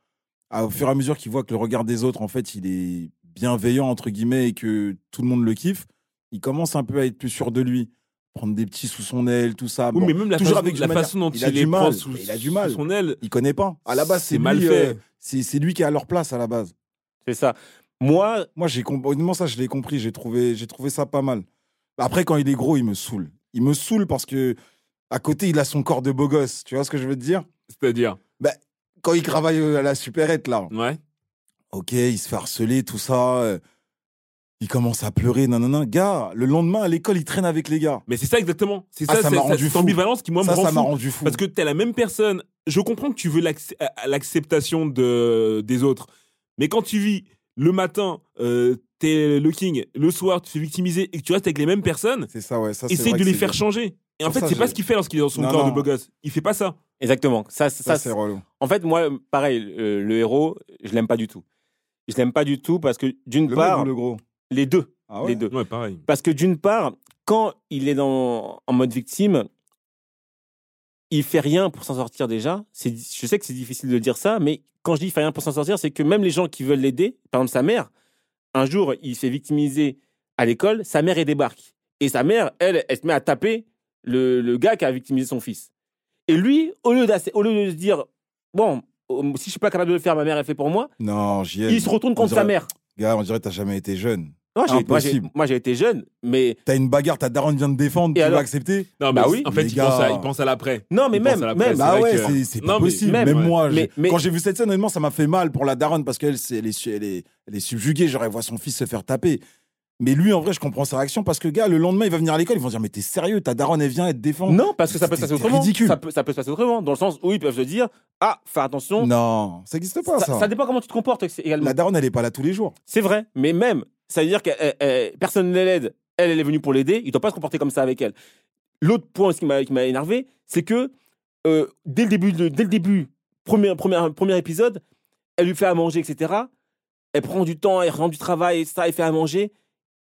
au fur et à mesure qu'il voit que le regard des autres, en fait, il est bienveillant, entre guillemets, et que tout le monde le kiffe, il commence un peu à être plus sûr de lui. Prendre des petits sous son aile, tout ça. Oui, mais même la, toujours façon, avec la façon dont il, a du mal. Sous, il a du mal. son aile. Il connaît pas. À la base, c'est mal fait. Euh, c'est lui qui est à leur place, à la base. C'est ça. Moi, moi j'ai honnêtement ça, je l'ai compris. J'ai trouvé, j'ai trouvé ça pas mal. Après, quand il est gros, il me saoule. Il me saoule parce que à côté, il a son corps de beau gosse. Tu vois ce que je veux te dire? C'est-à-dire? Bah, Quand il travaille à la supérette, là. Ouais. Ok, il se fait harceler, tout ça. Euh, il commence à pleurer, non, non, non. Gars, le lendemain à l'école, il traîne avec les gars. Mais c'est ça exactement. C'est ah, ça, ça cette ambivalence qui, moi, ça, me rend ça m'a rendu fou. Parce que t'es la même personne. Je comprends que tu veux l'acceptation de, des autres. Mais quand tu vis le matin, euh, t'es le king, le soir, tu te fais victimiser et que tu restes avec les mêmes personnes, c'est ça, ouais. Ça, essaye de les faire changer. Et en fait, c'est pas ce qu'il fait lorsqu'il est dans son corps de beau gosse. Il fait pas ça. Exactement. Ça, ça, c'est relou. En fait, moi, pareil, le héros, je l'aime pas du tout. je l'aime pas du tout parce que d'une Le part, mec ou le gros? les deux, Ah ouais? Les deux. Ouais, pareil. Parce que d'une part, quand il est dans, en mode victime, il fait rien pour s'en sortir déjà. C'est, je sais que c'est difficile de dire ça, mais quand je dis il fait rien pour s'en sortir, c'est que même les gens qui veulent l'aider, par exemple sa mère, un jour il s'est victimisé à l'école, sa mère elle débarque. Et sa mère, elle, elle se met à taper le, le gars qui a victimisé son fils. Et lui, au lieu, au lieu de se dire, bon, euh, si je suis pas capable de le faire, ma mère elle fait pour moi, Non, j'y ai. il se retourne contre On sa mère. Gars, on dirait que t'as jamais été jeune. Non, j'ai- moi, j'ai, Impossible. moi j'ai été jeune, mais T'as une bagarre, ta daronne vient de défendre, Et tu alors vas accepter Non, mais Bah oui. en fait, Les il pense, à, gars. il pense à l'après. non, mais Il même, même. Bah ouais, que- c'est c'est Non, pas mais- possible. même, Même, ouais. moi, j'ai- Mais- mais- quand j'ai vu cette scène, honnêtement, ça m'a fait mal pour la daronne parce qu'elle c'est- elle est, elle, est, elle est subjuguée. Genre, elle voit son fils se faire taper. Mais lui, en vrai, je comprends sa réaction parce que, gars, le lendemain, il va venir à l'école. Ils vont dire, mais t'es sérieux, ta daronne, elle vient, elle te défend. Non, parce que ça peut se C'est- passer c'est autrement. ridicule. Ça peut, ça peut se passer autrement, dans le sens où ils peuvent se dire Ah, fais attention. Non, ça n'existe pas, ça. ça, ça dépend comment tu te comportes également. La daronne, elle est pas là tous les jours. C'est vrai, mais même, ça veut dire que euh, euh, personne ne l'aide. Elle, elle est venue pour l'aider. Il ne doit pas se comporter comme ça avec elle. L'autre point qui m'a énervé, c'est que euh, dès le début, de- dès le début, premier, premier, premier épisode, elle lui fait à manger, etc. Elle prend du temps, elle rend du travail, etc. Elle fait à manger.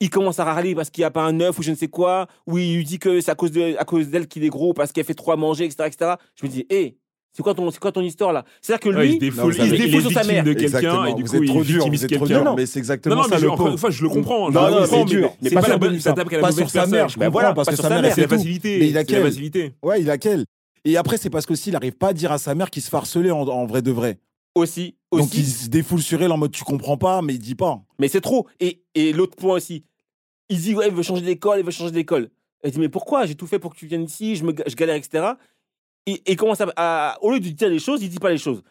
Il commence à râler parce qu'il n'y a pas un œuf ou je ne sais quoi. Ou il lui dit que c'est à cause de, à cause d'elle qu'il est gros parce qu'elle fait trop à manger, etc., etc. Je me dis, hé, c'est quoi ton, c'est quoi ton histoire là? C'est-à-dire que Ouais, il lui, se défoule, Non, il, il il sur sa mère. de quelqu'un et du vous coup, êtes il trop dur, victimise vous êtes trop dur. Non, Mais c'est Non, exactement non, ça mais je, le enfin, je le comprends. Non, le non, c'est dur. mais C'est pas pas la bonne- ça tape Pas sur sa mère, je comprends, parce que sa mère, elle C'est la facilité. Mais il a C'est la quel facilité. Ouais, il a quel Et après, c'est parce qu'aussi, il arrive pas à dire à sa mère qu'il se harceler en, en vrai de vrai. aussi, aussi. Donc, il se défoule sur elle en mode tu comprends pas, mais il dit pas. Mais c'est trop. Et, et l'autre point aussi, il dit, ouais, il veut changer d'école, il veut changer d'école. Elle dit, mais pourquoi? J'ai tout fait pour que tu viennes ici, je, me, je galère, etc. Et, et commence à, à- Au lieu de dire les choses, il dit pas les choses.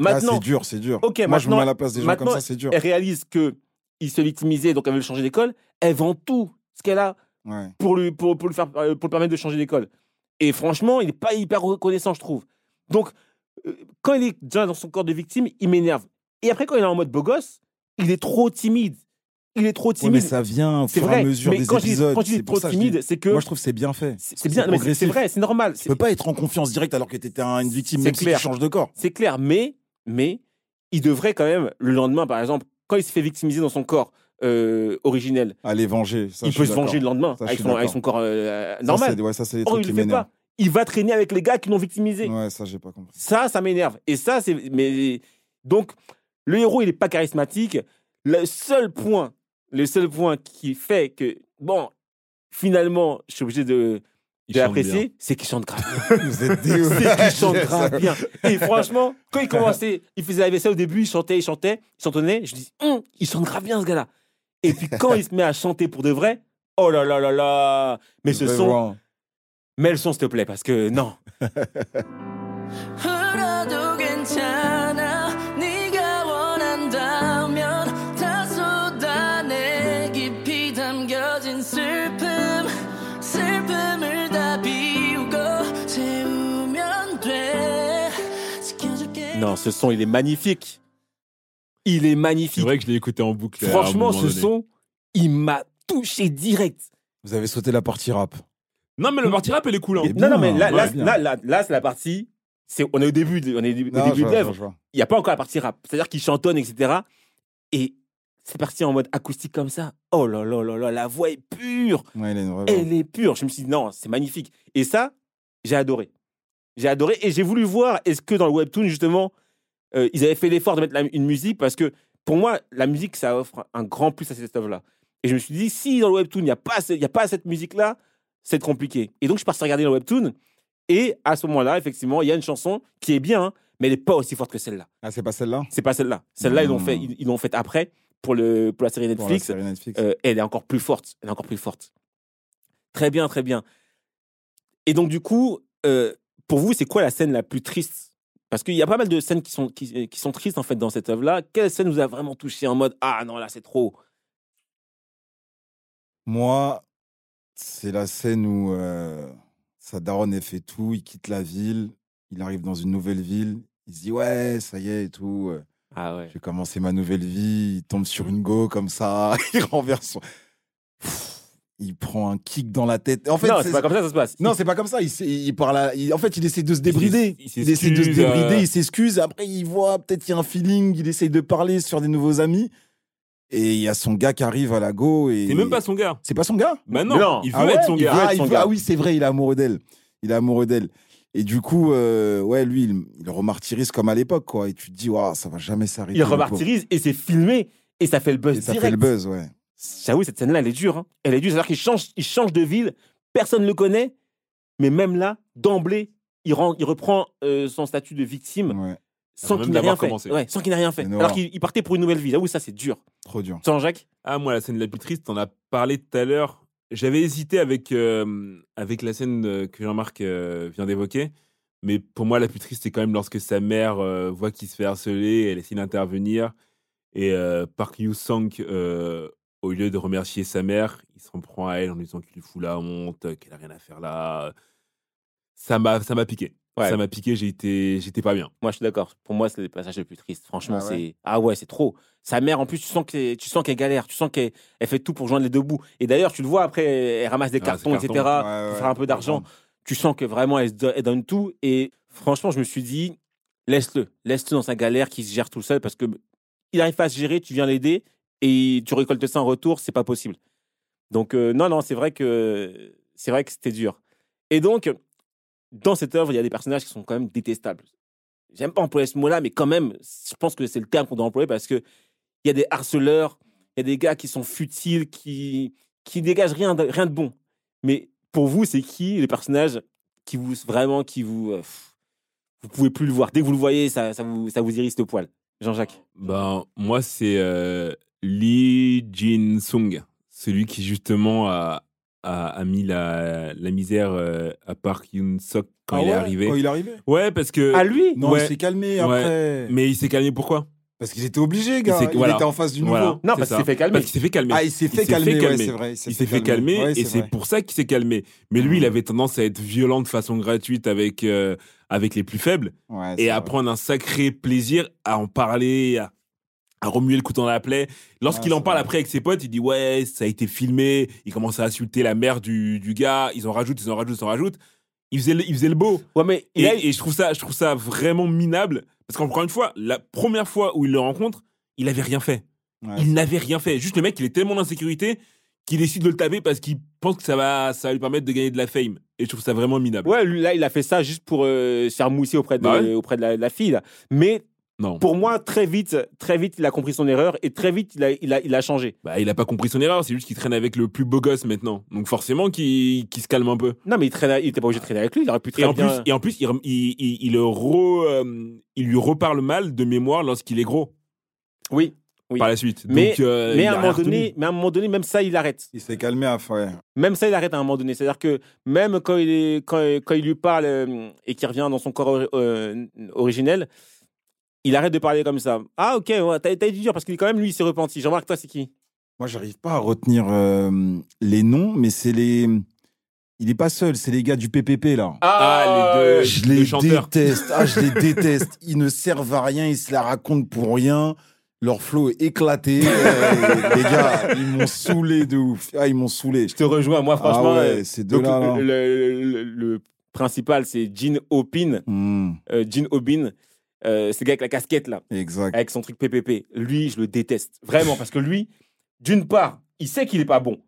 Là, Maintenant, c'est dur, c'est dur. Ok, Moi, je me mets à la place des gens comme ça, c'est dur. elle réalise que il se victimisait, donc elle veut le changer d'école. Elle vend tout ce qu'elle a Ouais. pour, lui, pour, pour, le faire, euh, pour le permettre de changer d'école. Et franchement, il n'est pas hyper reconnaissant, je trouve. Donc, euh, quand il est déjà dans son corps de victime, il m'énerve. Et après, quand il est en mode beau gosse, il est trop timide. Il est trop Ouais, mais timide. ça vient au fur et à mesure mais des quand je dis, épisodes. quand je dis C'est pour trop ça dis- timide, c'est que Moi, je trouve que c'est bien fait. c'est bien. c'est vrai, c'est normal. Tu peux pas être en confiance directe alors que tu étais une victime, C'est même si clair. tu changes de corps. C'est clair, mais, mais il devrait quand même, le lendemain, par exemple, quand il se fait victimiser dans son corps euh, originel, Allez, venger. Ça, il peut se venger le lendemain Ça, avec son, avec son corps euh, Ça, normal. Ouais, ça, c'est des Or, trucs il qui le fait pas. Il va traîner avec les gars qui l'ont victimisé. Ouais, ça, j'ai pas compris. Ça, ça m'énerve. Et ça, c'est. Mais donc, le héros, il est pas charismatique. Le seul point, le seul point qui fait que bon, finalement, je suis obligé de, de l'apprécier, c'est qu'il chante grave bien. Vous êtes des c'est qu'il chante grave bien. Et franchement, quand il commençait, il faisait la vaisselle au début, il chantait, il chantait, il chantonnait. Je dis, Hum, il chante grave bien ce gars-là. Et puis quand il se met à chanter pour de vrai, oh là là là là. Mais ce son, mets le son s'il te plaît, parce que non. Non, ce son, il est magnifique. Il est C'est magnifique. vrai que je l'ai écouté en boucle. Franchement, ce donné. son, il m'a touché direct. Vous avez sauté la partie rap. Non, mais le partie rap, elle est cool. hein. Non, non, mais là, ouais, là, là, là, là, c'est la partie. C'est, on est au début, de, on est au Non, début je de l'œuvre. Il n'y a pas encore la partie rap. C'est-à-dire qu'il chantonne, etc. Et c'est parti en mode acoustique comme ça. Oh là là là là, la voix est pure. Ouais. Elle est pure. Je me suis dit, non, c'est magnifique. Et ça, j'ai adoré. J'ai adoré. Et j'ai voulu voir, est-ce que dans le webtoon, justement, euh, ils avaient fait l'effort de mettre la- une musique parce que pour moi, la musique, ça offre un grand plus à cette œuvre-là. Et je me suis dit, si dans le webtoon, il n'y a, pas ce- il y a pas cette musique-là, c'est compliqué. Et donc, je suis regarder le webtoon. Et à ce moment-là, effectivement, il y a une chanson qui est bien, hein, mais elle n'est pas aussi forte que celle-là. Ah, c'est pas celle-là? C'est pas celle-là. Celle-là, ils l'ont Hmm. fait, ils ils l'ont faite après pour, le, pour la série Pour la Netflix. série Netflix. Euh, elle est encore plus forte. Elle est encore plus forte. Très bien, très bien. Et donc, du coup, euh, pour vous, c'est quoi la scène la plus triste? Parce qu'il y a pas mal de scènes qui sont, qui, qui sont tristes, en fait, dans cette œuvre-là. Quelle scène vous a vraiment touché en mode Ah non, là, c'est trop Moi, c'est la scène où euh, sa daronne, elle fait tout, il quitte la ville, il arrive dans une nouvelle ville, il se dit ouais, ça y est et tout, euh, Ah ouais. j'ai commencé ma nouvelle vie, il tombe sur une go comme ça, il renverse son... Pff, il prend un kick dans la tête. En fait, non, c'est- pas comme ça que ça se passe. non, c'est pas comme ça. Il, il parle à- il- en fait, il essaie de se débrider. il Il, essaie de se s'excuse, débrider, euh, il s'excuse. Après, il voit peut-être qu'il y a un feeling. Il essaye de parler sur des nouveaux amis. Et il y a son gars qui arrive à la go. Et... C'est même pas son gars. C'est pas son gars? Bah non, Non. il veut Ah ouais être son Il gars. veut ah, être il son veut- gars. ah oui, c'est vrai, il est amoureux d'elle. Il est amoureux d'elle. Et du coup, euh, ouais, lui, il, il remartyrise comme à l'époque, quoi. Et tu te dis, Waouh, ça va jamais s'arrêter. Il remartyrise et c'est filmé et ça fait le buzz Et ça direct. fait le buzz, ouais. J'avoue, cette scène-là, elle est dure. hein. Elle est dure, c'est-à-dire qu'il change, il change de ville, personne ne le connaît, mais même là, d'emblée, il, rend- il reprend euh, son statut de victime ouais. sans qu'il n'ait rien fait. commencé. Ouais, sans qu'il n'ait rien fait. C'est Alors qu'il il partait pour une nouvelle vie. J'avoue, ça, c'est dur. Trop dur. Sans Jacques Ah, moi, la scène la plus triste, t'en as parlé tout à l'heure. J'avais hésité avec, euh, avec la scène euh, que Jean-Marc euh, vient d'évoquer. Mais pour moi, la plus triste, c'est quand même lorsque sa mère euh, voit qu'il se fait harceler, elle essaie d'intervenir. Et euh, Park Yu-sung, euh, au lieu de remercier sa mère, il s'en prend à elle en lui disant qu'il lui fout la honte, qu'elle a rien à faire là. Ça m'a ça m'a piqué. Ouais. Ça m'a piqué, j'ai été- j'étais pas bien. Moi, je suis d'accord. Pour moi, c'est le passage le plus triste. Franchement, Ah ouais. c'est. Ah ouais, c'est trop. Sa mère, en plus, tu sens que- tu sens qu'elle galère. Tu sens qu'elle elle fait tout pour joindre les deux bouts. Et d'ailleurs, tu le vois après, elle ramasse des Ah, cartons, etc.. Ouais, pour ouais, faire un peu d'argent. Tu sens que vraiment, elle, donne tout. Et franchement, je me suis dit, laisse-le. Laisse-le dans sa galère, qui se gère tout seul, parce que il arrive pas à se gérer, tu viens l'aider, et tu récoltes ça en retour, c'est pas possible. Donc, euh, non, non, c'est vrai que c'est vrai que c'était dur. Et donc, dans cette œuvre, il y a des personnages qui sont quand même détestables. J'aime pas employer ce mot-là, mais quand même, je pense que c'est le terme qu'on doit employer parce que il y a des harceleurs, il y a des gars qui sont futiles, qui qui dégagent rien de, rien de bon. Mais pour vous, c'est qui les personnages qui vous vraiment qui vous euh, vous pouvez plus le voir? Dès que vous le voyez, ça, ça vous ça vous irrite le poil. Jean-Jacques. Ben, moi, c'est euh, Lee Jin-sung, celui qui justement a, a, a mis la, la misère euh, à Park Yoon-sok quand Ah il est arrivé. Quand il est arrivé? Ouais, parce que. À lui? Non, Ouais. il s'est calmé Ouais. après. Mais il s'est calmé pourquoi? Parce qu'ils étaient obligés, gars. Il voilà. était en face du nouveau. Voilà, Non, parce qu'il s'est fait calmer. Parce qu'il s'est fait calmer. Ah, il s'est fait, calmer, ouais, c'est vrai. Il s'est fait calmer Ouais, et c'est pour ça qu'il s'est calmé. Mais lui, il Mhm. avait tendance à être violent de façon gratuite avec, euh, avec les plus faibles Ouais, et à vrai. prendre un sacré plaisir à en parler, à, à remuer le couteau dans la plaie. Lorsqu'il en parle vrai. après avec ses potes, il dit ouais, ça a été filmé. Il commence à insulter la mère du, du gars. Ils en rajoutent, ils en rajoutent, ils en rajoutent. Il faisait, le- il faisait le beau. Ouais, mais Et, a- et je trouve ça, je trouve ça vraiment minable parce qu'encore une fois, la première fois où il le rencontre, il avait rien fait. Ouais, Il n'avait rien fait. Juste le mec, il est tellement d'insécurité qu'il décide de le taper parce qu'il pense que ça va, ça va lui permettre de gagner de la fame. Et je trouve ça vraiment minable. Ouais, lui, là, il a fait ça juste pour euh, se faire mousser auprès de, Bah ouais. auprès de la, de la fille. là. Mais Non. pour moi, très vite, très vite, il a compris son erreur et très vite, il a, il a, il a changé. Bah, il a pas compris son erreur. C'est juste qu'il traîne avec le plus beau gosse maintenant. Donc forcément, qu'il qu'il se calme un peu. Non, mais il, traînait, il était pas obligé de traîner avec lui. Il aurait pu très Et en bien. plus, et en plus, il, il, il, re- euh, il lui reparle mal de mémoire lorsqu'il est gros Oui. Oui. par la suite. Mais, Donc, euh, mais à a un moment donné, mais à un moment donné, même ça, il arrête. Il s'est calmé à ouais. Même ça, il arrête à un moment donné. C'est-à-dire que même quand il, est, quand, quand il lui parle euh, et qu'il revient dans son corps ori- euh, originel, il arrête de parler comme ça. Ah, ok, ouais, t'as été dur parce qu'il quand même, lui, il s'est repenti. Jean-Marc, toi, c'est qui? Moi, j'arrive pas à retenir euh, les noms, mais c'est les. Il est pas seul, c'est les gars du PPP là. Ah, les deux, Je les les déteste. Ah, je les déteste. Ils ne servent à rien, ils se la racontent pour rien. Leur flow est éclaté. Euh, les gars, ils m'ont saoulé de ouf. Ah, ils m'ont saoulé. Je te rejoins. Moi, franchement, ah euh, ouais, ces deux donc, là. là. le, le- le principal, c'est Jean Opin. Hmm, Euh, Jean Obin. Euh, le gars avec la casquette, là, exact. avec son truc PPP. Lui, je le déteste. Vraiment, parce que lui, d'une part, il sait qu'il est pas bon.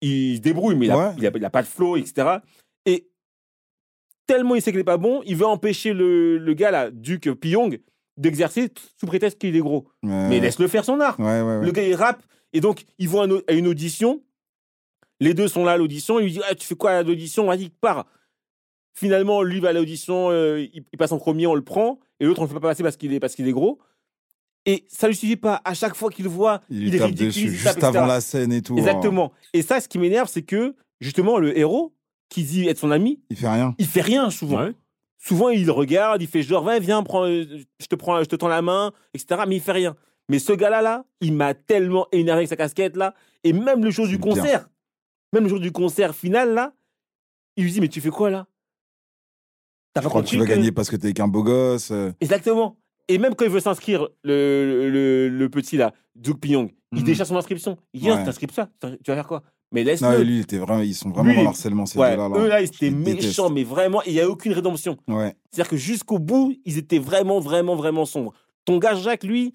Il se débrouille, mais il a, Ouais. il a- il a pas de flow, etc. Et tellement il sait qu'il est pas bon, il veut empêcher le, le gars, là, Duc Pyong, d'exercer sous prétexte qu'il est gros. Ouais, Mais laisse-le faire son art. Ouais. Le gars, il rappe. Et donc, ils vont à une- à une audition. Les deux sont là à l'audition. Il lui dit Ah, Tu fais quoi à l'audition? Vas-y, pars. Finalement, lui va à l'audition. euh, il, il passe en premier, on le prend. Et l'autre, on ne le fait pas passer parce qu'il est, parce qu'il est gros. Et ça lui suffit pas. À chaque fois qu'il le voit, Il il, lui est tape ridiculise, dessus tape, juste etc. avant la scène et tout. Exactement. Et ça, ce qui m'énerve, c'est que, justement, le héros, qui dit être son ami, Il fait rien. il fait rien souvent. Ouais. Souvent, il regarde, il fait genre, va, viens, prends, euh, je te prends, je te tends la main, etc. Mais il fait rien. Mais ce gars-là, là, il m'a tellement énervé avec sa casquette, là. Et même le jour du bien. concert, même le jour du concert final, là, il lui dit, mais tu fais quoi, là? T'as pas tu vas gagner parce que t'es qu'un beau gosse. euh. Exactement. Et même quand il veut s'inscrire, le, le, le petit, là, Duke Pyong, il Mhm. déchire son inscription. Il dit, non, Ouais. t'inscris ça, tu vas faire quoi? Mais Non, laisse-le. lui, il était vraiment, ils sont vraiment Lui, dans l'harcèlement, ces Ouais, deux-là. là. eux là, ils étaient méchants, mais vraiment, il n'y a aucune rédemption. Ouais. C'est-à-dire que jusqu'au bout, ils étaient vraiment, vraiment, vraiment sombres. Ton gars Jacques, lui,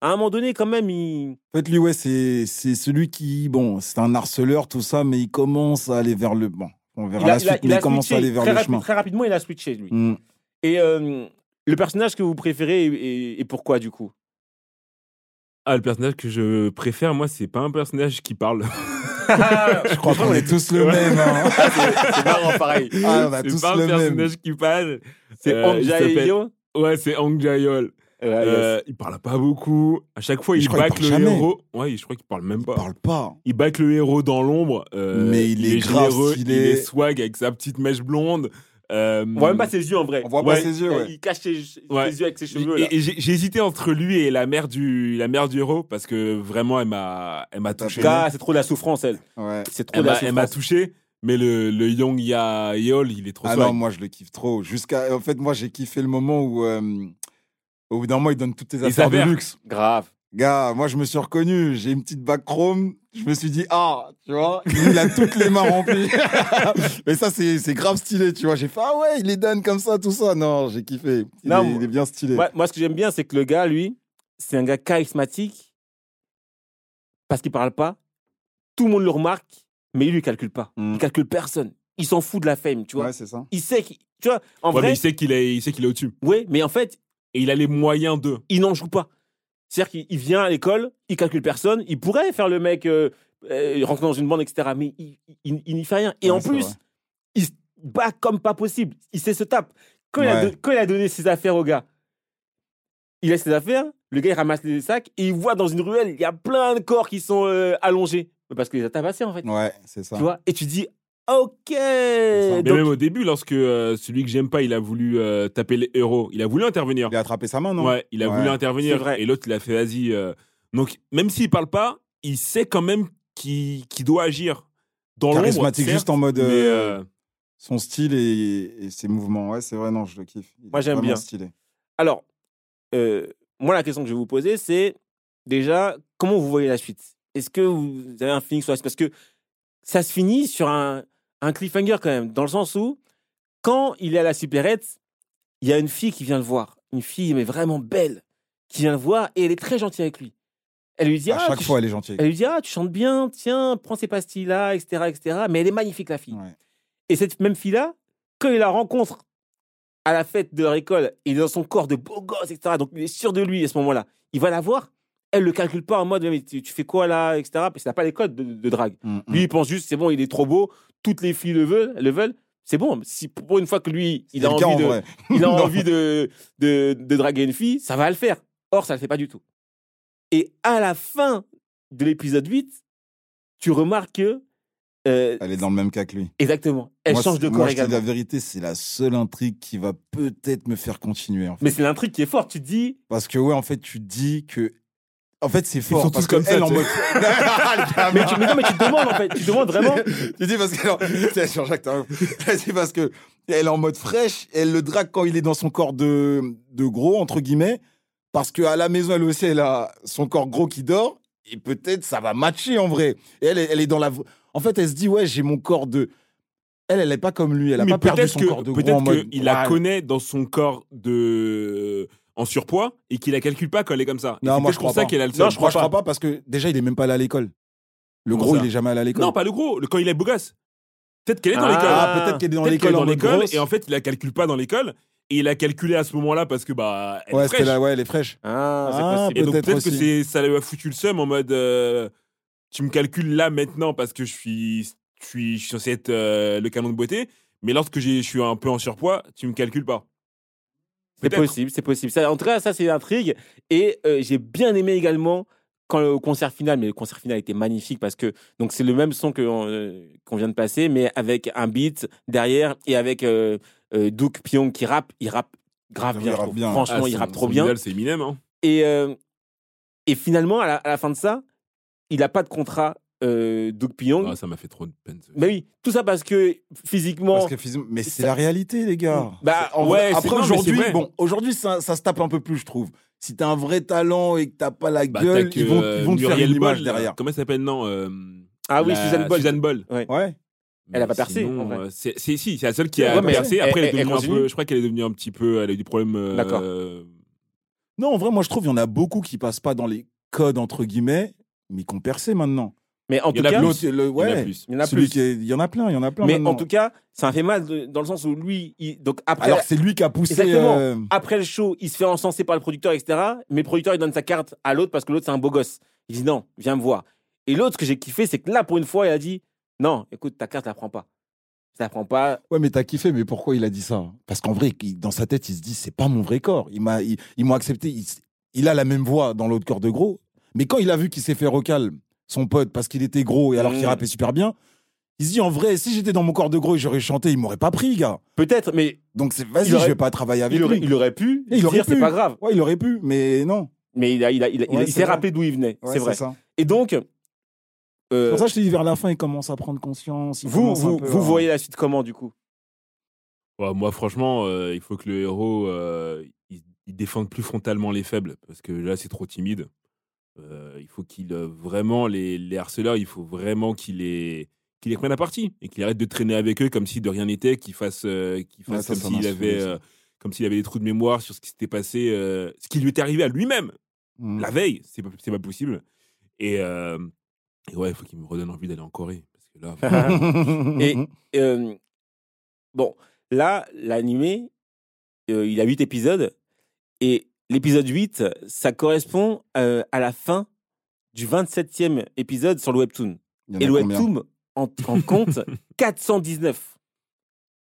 à un moment donné, quand même, il. En fait, lui, ouais, c'est celui qui, bon, c'est un harceleur, tout ça, mais il commence à aller vers le. Bon, on verra il a, la il a- suite, il mais a il commence switché. à aller vers le chemin. très rapidement, il a switché, lui. Mm. Et euh, le personnage que vous préférez et, pourquoi, du coup? Ah, le personnage que je préfère, moi, c'est pas un personnage qui parle. Je crois qu'on est tous le même. hein. C'est marrant, pareil. Ah, on a tous pas un le même. personnage qui parle. C'est Euh, Ouais, c'est Hang Jae-yol. Ouais, yes. Euh, il parle pas beaucoup. À chaque fois, il back parle le jamais. héros. Ouais, je crois qu'il parle même Il pas. parle pas. Il back le héros dans l'ombre. euh, Mais il est grave généreux, stylé. Il est swag avec sa petite mèche blonde. Euh, On voit même pas ses yeux en vrai. On voit Ouais. pas ses yeux, ouais. Il cache ses, ses Ouais. yeux avec ses cheveux. là. Et, et j'ai hésité entre lui et la mère du la mère du héros parce que vraiment elle m'a elle m'a touché. c'est trop de la souffrance, elle. Ouais. C'est trop Elle de la m'a elle m'a souffrance. touché. Mais le, le Young Ya Yeol, il est trop Ah swag. non, moi, je le kiffe trop. Jusqu'à. En fait, moi, j'ai kiffé le moment où. Au bout d'un moment, il donne toutes tes Il affaires de luxe. Grave. Gars, moi, je me suis reconnu. J'ai une petite bague chrome. Je me suis dit, ah, tu vois, il a toutes les mains remplies. Mais ça, c'est c'est grave stylé, tu vois. J'ai fait, ah ouais, il les donne comme ça, tout ça. Non, j'ai kiffé. Il, Non, est, il est bien stylé. Moi, moi, ce que j'aime bien, c'est que le gars, lui, c'est un gars charismatique parce qu'il parle pas. Tout le monde le remarque, mais il lui calcule pas. Mm. Il calcule personne. Il s'en fout de la fame, tu vois. Ouais, c'est ça. Il sait qu'il. Tu vois, en Ouais, mais vrai, il sait qu'il est, il sait qu'il est au-dessus. ouais, mais en fait, Et il a les moyens de. il n'en joue pas. C'est-à-dire qu'il il vient à l'école, il calcule personne, il pourrait faire le mec euh, euh, rentrer dans une bande, etc. Mais il, il- il n'y fait rien. Et Ouais, en plus, vrai. il se bat comme pas possible. Il sait se tape. Quand, il a quand il a donné ses affaires au gars, il laisse ses affaires, le gars il ramasse les sacs et il voit dans une ruelle, il y a plein de corps qui sont euh, allongés. Parce qu'il les a tabassés en fait. Ouais, c'est ça. Tu vois? Et tu dis, ok. Mais Donc, même au début, lorsque euh, celui que j'aime pas, il a voulu euh, taper les héros, il a voulu intervenir. Il a attrapé sa main, non? Ouais, il a Ouais. voulu intervenir. vrai. Et l'autre, il a fait vas-y. euh. Donc, même s'il parle pas, il sait quand même qu'il qu'il doit agir. Dans. Charismatique, certes, juste en mode. mais, euh, euh, Son style et, et ses mouvements. Ouais, c'est vrai, non, je le kiffe. Il Moi, j'aime bien. stylé. Alors, euh, moi, la question que je vais vous poser, c'est déjà, comment vous voyez la suite? Est-ce que vous avez un feeling sur la suite? Parce que ça se finit sur un, un cliffhanger quand même, dans le sens où, quand il est à la supérette, il y a une fille qui vient le voir. Une fille, mais vraiment belle, qui vient le voir et elle est très gentille avec lui. Elle lui dit, à ah, chaque fois, elle est gentille. elle lui dit, ah, tu chantes bien, tiens, prends ces pastilles-là, etc., etc. Mais elle est magnifique, la fille. Ouais. Et cette même fille-là, quand il la rencontre à la fête de leur école, il est dans son corps de beau gosse, etc. Donc il est sûr de lui à ce moment-là. Il va la voir. Elle le calcule pas en mode, mais tu, tu fais quoi là, etc. Parce qu'il n'a pas les codes de, de drague. Mm, mm. Lui, il pense juste, c'est bon, il est trop beau. Toutes les filles le veulent. Le veulent. C'est bon. Si pour une fois que lui, il a envie en de, il a envie de, de, de draguer une fille, ça va le faire. Or, ça le fait pas du tout. Et à la fin de l'épisode 8, tu remarques que. euh, Elle est dans le même cas que lui. exactement. Elle Moi, change de corps également. la vérité, c'est la seule intrigue qui va peut-être me faire continuer. en fait. Mais c'est l'intrigue qui est forte. Tu te dis, Parce que, ouais, en fait, tu dis que. En fait, c'est fort. sont parce tous comme ça, elle, en mode. mais, tu, mais non, mais tu te demandes en fait. Tu te demandes vraiment. tu dis parce que. Jean-Jacques, t'as- C'est parce que. Elle est en mode fraîche. Elle le drague quand il est dans son corps de, de gros, entre guillemets. Parce qu'à la maison, elle aussi, elle a son corps gros qui dort. Et peut-être ça va matcher en vrai. Et elle, elle est dans la. En fait, elle se dit, ouais, j'ai mon corps de. Elle, elle est pas comme lui. Elle a mais pas perdu son que corps de gros en peut-être mode. qu'il la connaît dans son corps de en surpoids et qu'il la calcule pas quand elle est comme ça. Non, moi, je crois ça pas. qu'elle a le Non, je Moi, crois je crois pas. pas parce que déjà, il est même pas allé à l'école. Le Comment gros, ça il est jamais allé à l'école. Non, pas le gros. Le- Quand il est beau gosse. Peut-être qu'elle est dans Ah, l'école. Ah, peut-être qu'elle est dans Peut-être qu'elle l'école est en dans mode l'école grosse. et en fait il la calcule pas dans l'école et il a calculé à ce moment-là parce que bah elle Ouais, c'était fraîche. là, ouais, elle est fraîche. Ah, c'est Ah, possible. Et donc Peut-être peut-être que aussi. c'est ça lui a foutu le seum en mode euh, tu me calcules là maintenant parce que je suis je suis, je suis censé être euh, le canon de beauté, mais lorsque j'ai- je suis un peu en surpoids, tu me calcules pas. C'est possible, c'est possible. Ça, en tout cas, ça, c'est l'intrigue. Et euh, j'ai bien aimé également quand le concert final, mais le concert final était magnifique parce que donc c'est le même son que, euh, qu'on vient de passer, mais avec un beat derrière et avec euh, euh, Duke Pyong qui rappe. Il rappe grave Il bien. rappe. Franchement, Ah, il rappe trop bien. c'est Eminem. Hein. Et, et finalement, à la, à la fin de ça, il n'a pas de contrat, euh, Duke Pyong. Ah, ça m'a fait trop de peine. mais oui, tout ça parce que physiquement. Parce que physiquement- mais c'est Ça- la réalité, les gars. Bah, En ouais, après aujourd'hui, bon, aujourd'hui ça, ça se tape un peu plus, je trouve. Si t'as un vrai talent et que t'as pas la Bah, gueule, t'as que, ils vont, euh, ils vont te faire une image derrière. Comment elle s'appelle Non. euh, Ah oui, La- Suzanne Bolt. Suzanne Bolt. Ouais. Elle a pas percé, sinon, en vrai. euh, c'est c'est- si, c'est la seule qui a Ouais, percé. Après, elle, elle- est elle devenue un peu. Je crois qu'elle est devenue un petit peu. Elle a eu des problèmes. euh, D'accord. Non, en vrai, moi, je trouve qu'il y en a beaucoup qui passent pas dans les codes, entre guillemets, mais qui ont percé maintenant. Mais en Il y tout en a cas, plus. L'autre, le- Il y en a ouais. plus. il y en a Celui plus. qui est- il y en a plein, il y en a plein. Mais maintenant. en tout cas, ça fait mal de- dans le sens où lui, il- donc après, alors c'est lui qui a poussé. Exactement. euh, après le show, il se fait encenser par le producteur, etc. Mais le producteur, il donne sa carte à l'autre parce que l'autre, c'est un beau gosse. Il dit non, viens me voir. Et l'autre, ce que j'ai kiffé, c'est que là, pour une fois, il a dit non, écoute, ta carte, la prends pas. Ça la prend pas. Ouais, mais t'as kiffé, mais pourquoi il a dit ça? Parce qu'en vrai, dans sa tête, il se dit c'est pas mon vrai corps. Il m'a, il- ils m'ont accepté. Il, il a la même voix dans l'autre corps de gros. Mais quand il a vu qu'il s'est fait recal, son pote, parce qu'il était gros et alors qu'il Mm. rappait super bien, il se dit en vrai, si j'étais dans mon corps de gros et j'aurais chanté, il m'aurait pas pris, gars. Peut-être, mais Donc c'est vas-y, je vais pas travailler avec il aurait, lui. il aurait pu Et il aurait dire c'est pu. pas grave. Ouais, il aurait pu, mais non. Mais il, a, il, a, il, a- il a- Ouais, il c'est s'est vrai. rappelé d'où il venait. Ouais, c'est vrai. ça. Et donc, C'est euh, pour ça que je te dis vers la fin, il commence à prendre conscience. vous, vous, peu vous voyez la suite comment, du coup? Ouais, moi, franchement, euh, il faut que le héros euh, il, il défende plus frontalement les faibles parce que là, c'est trop timide. Euh, il faut qu'il euh, vraiment les, les harceleurs, il faut vraiment qu'il les qu'il les prenne à partie et qu'il arrête de traîner avec eux comme si de rien n'était, qu'il fasse euh, qu'il Ouais, fasse ça, comme s'il avait comme s'il avait des trous de mémoire sur ce qui s'était passé, ce qui lui était arrivé à lui-même Mm. la veille. C'est pas c'est pas possible. Et, et ouais, il faut qu'il me redonne envie d'aller en Corée parce que là, Et bon, là, l'animé, euh, il a 8 épisodes. Et l'épisode 8, ça correspond euh, à la fin du 27e épisode sur le webtoon. Et le webtoon en, en compte 419.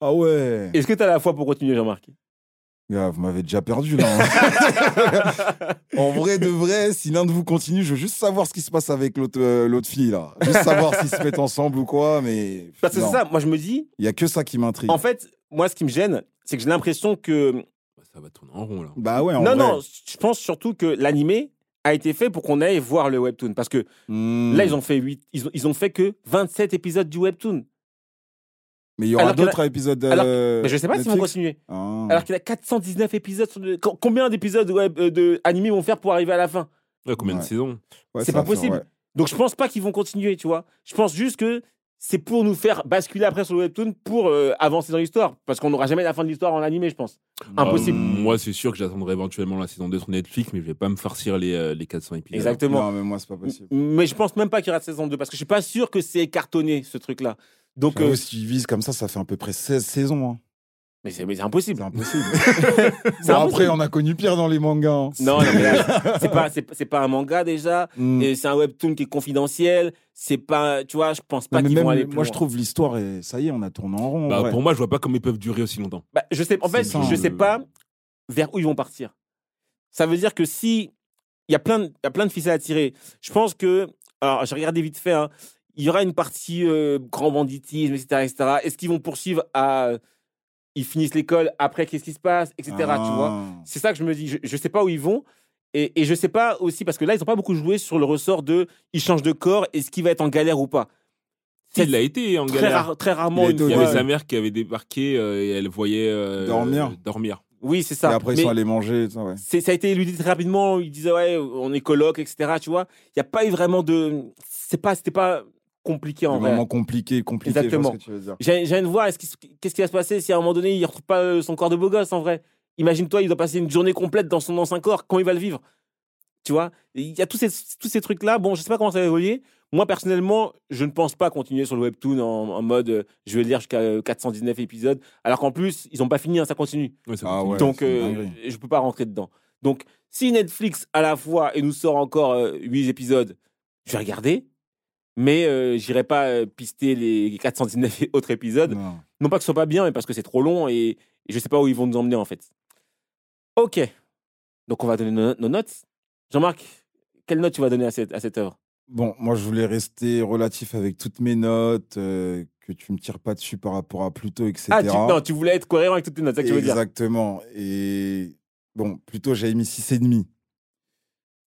Ah ouais. Est-ce que tu as la foi pour continuer, Jean-Marc? Vous m'avez déjà perdu là. hein. en vrai de vrai, si l'un de vous continue, je veux juste savoir ce qui se passe avec l'autre euh, fille là. Juste savoir s'ils se mettent ensemble ou quoi, mais. Parce que c'est ça, moi je me dis, Il y a que ça qui m'intrigue. en fait, moi ce qui me gêne, c'est que j'ai l'impression que. Ça va tourner en rond là. Bah ouais, en non, vrai. non, je pense surtout que l'animé a été fait pour qu'on aille voir le webtoon. Parce que Hmm. là, ils ont fait 8, ils ont, ils ont fait que 27 épisodes du webtoon. Mais il y aura alors en a- d'autres épisodes. alors- euh, Mais je sais pas s'ils vont continuer. Ah. Alors qu'il y a 419 épisodes. sur le- co- Combien d'épisodes web euh, de animés vont faire pour arriver à la fin? Ouais, combien de saisons? Ouais, c'est pas possible. ouais. Donc je pense pas qu'ils vont continuer, tu vois. Je pense juste que c'est pour nous faire basculer après sur le webtoon pour euh, avancer dans l'histoire. Parce qu'on n'aura jamais la fin de l'histoire en animé, je pense. Impossible. Euh, moi, c'est sûr que j'attendrai éventuellement la saison 2 sur Netflix, mais je vais pas me farcir les, euh, les 400 épisodes. Exactement. Non, mais moi, c'est pas possible. Mais je pense même pas qu'il y aura de saison 2 parce que je suis pas sûr que c'est cartonné ce truc-là. Donc, euh, si tu vises comme ça, ça fait à peu près 16 saisons. hein. Mais c'est mais c'est impossible. C'est impossible. C'est Bon, impossible. après, on a connu pire dans les mangas. hein. Non, non, mais là, c'est pas, c'est, c'est pas un manga déjà. Hmm. Et c'est un webtoon qui est confidentiel. C'est pas, tu vois, je pense pas mais qu'ils même, vont aller plus moi, je loin. trouve l'histoire, et ça y est, on a tourné en rond. en Bah, vrai. pour moi, je vois pas comment ils peuvent durer aussi longtemps. Bah, je sais, en fait, C'est ça, je sais le- pas vers où ils vont partir. Ça veut dire que si il y a plein, de- il y a plein de ficelles à tirer. Je pense que, alors j'ai regardé vite fait, hein, il y aura une partie euh, grand banditisme, etc., etc. Est-ce qu'ils vont poursuivre à, ils finissent l'école après, qu'est-ce qui se passe, etc. Tu vois. Ah. C'est ça que je me dis. Je, je sais pas où ils vont. Et, et je sais pas aussi, parce que là, ils ont pas beaucoup joué sur le ressort de ils changent de corps, est-ce qu'il va être en galère ou pas il a été en très, galère. rare- très rarement Il y avait sa mère qui avait débarqué euh, et elle voyait euh, Dormir. euh, dormir. Oui, c'est Et ça. après, ils sont allés manger. Ça, ouais. ça a été éludé très rapidement. Ils disaient, ouais, on est coloc, etc. Tu vois, il n'y a pas eu vraiment de. C'est pas, c'était pas compliqué en vrai. je vois Exactement. J'ai de voir qu'est-ce qui va se passer si à un moment donné il retrouve pas euh, son corps de beau gosse en vrai? Imagine-toi, il doit passer une journée complète dans son ancien corps. Comment il va le vivre? Tu vois? Il y a tous ces, tous ces trucs-là. Bon, je sais pas comment ça va évoluer. Moi, personnellement, je ne pense pas continuer sur le webtoon en, en mode euh, je vais lire jusqu'à euh, 419 épisodes. Alors qu'en plus, ils n'ont pas fini, hein, ça continue. Ouais, ça Ah continue. ouais. Donc, euh, je peux pas rentrer dedans. Donc, si Netflix à la fois et nous sort encore euh, 8 épisodes, je vais regarder. Mais euh, j'irai pas euh, pister les 419 autres épisodes. Non. Non pas que ce soit pas bien, mais parce que c'est trop long et, et je sais pas où ils vont nous emmener en fait. Ok. Donc on va donner nos, nos notes. Jean-Marc, quelle note tu vas donner à cette, à cette œuvre? Bon, moi, je voulais rester relatif avec toutes mes notes, euh, que tu me tires pas dessus par rapport à Pluto, etc. Ah, tu, non, tu voulais être cohérent avec toutes tes notes, c'est ça que tu veux dire Exactement. Et bon, plutôt, j'avais mis 6,5.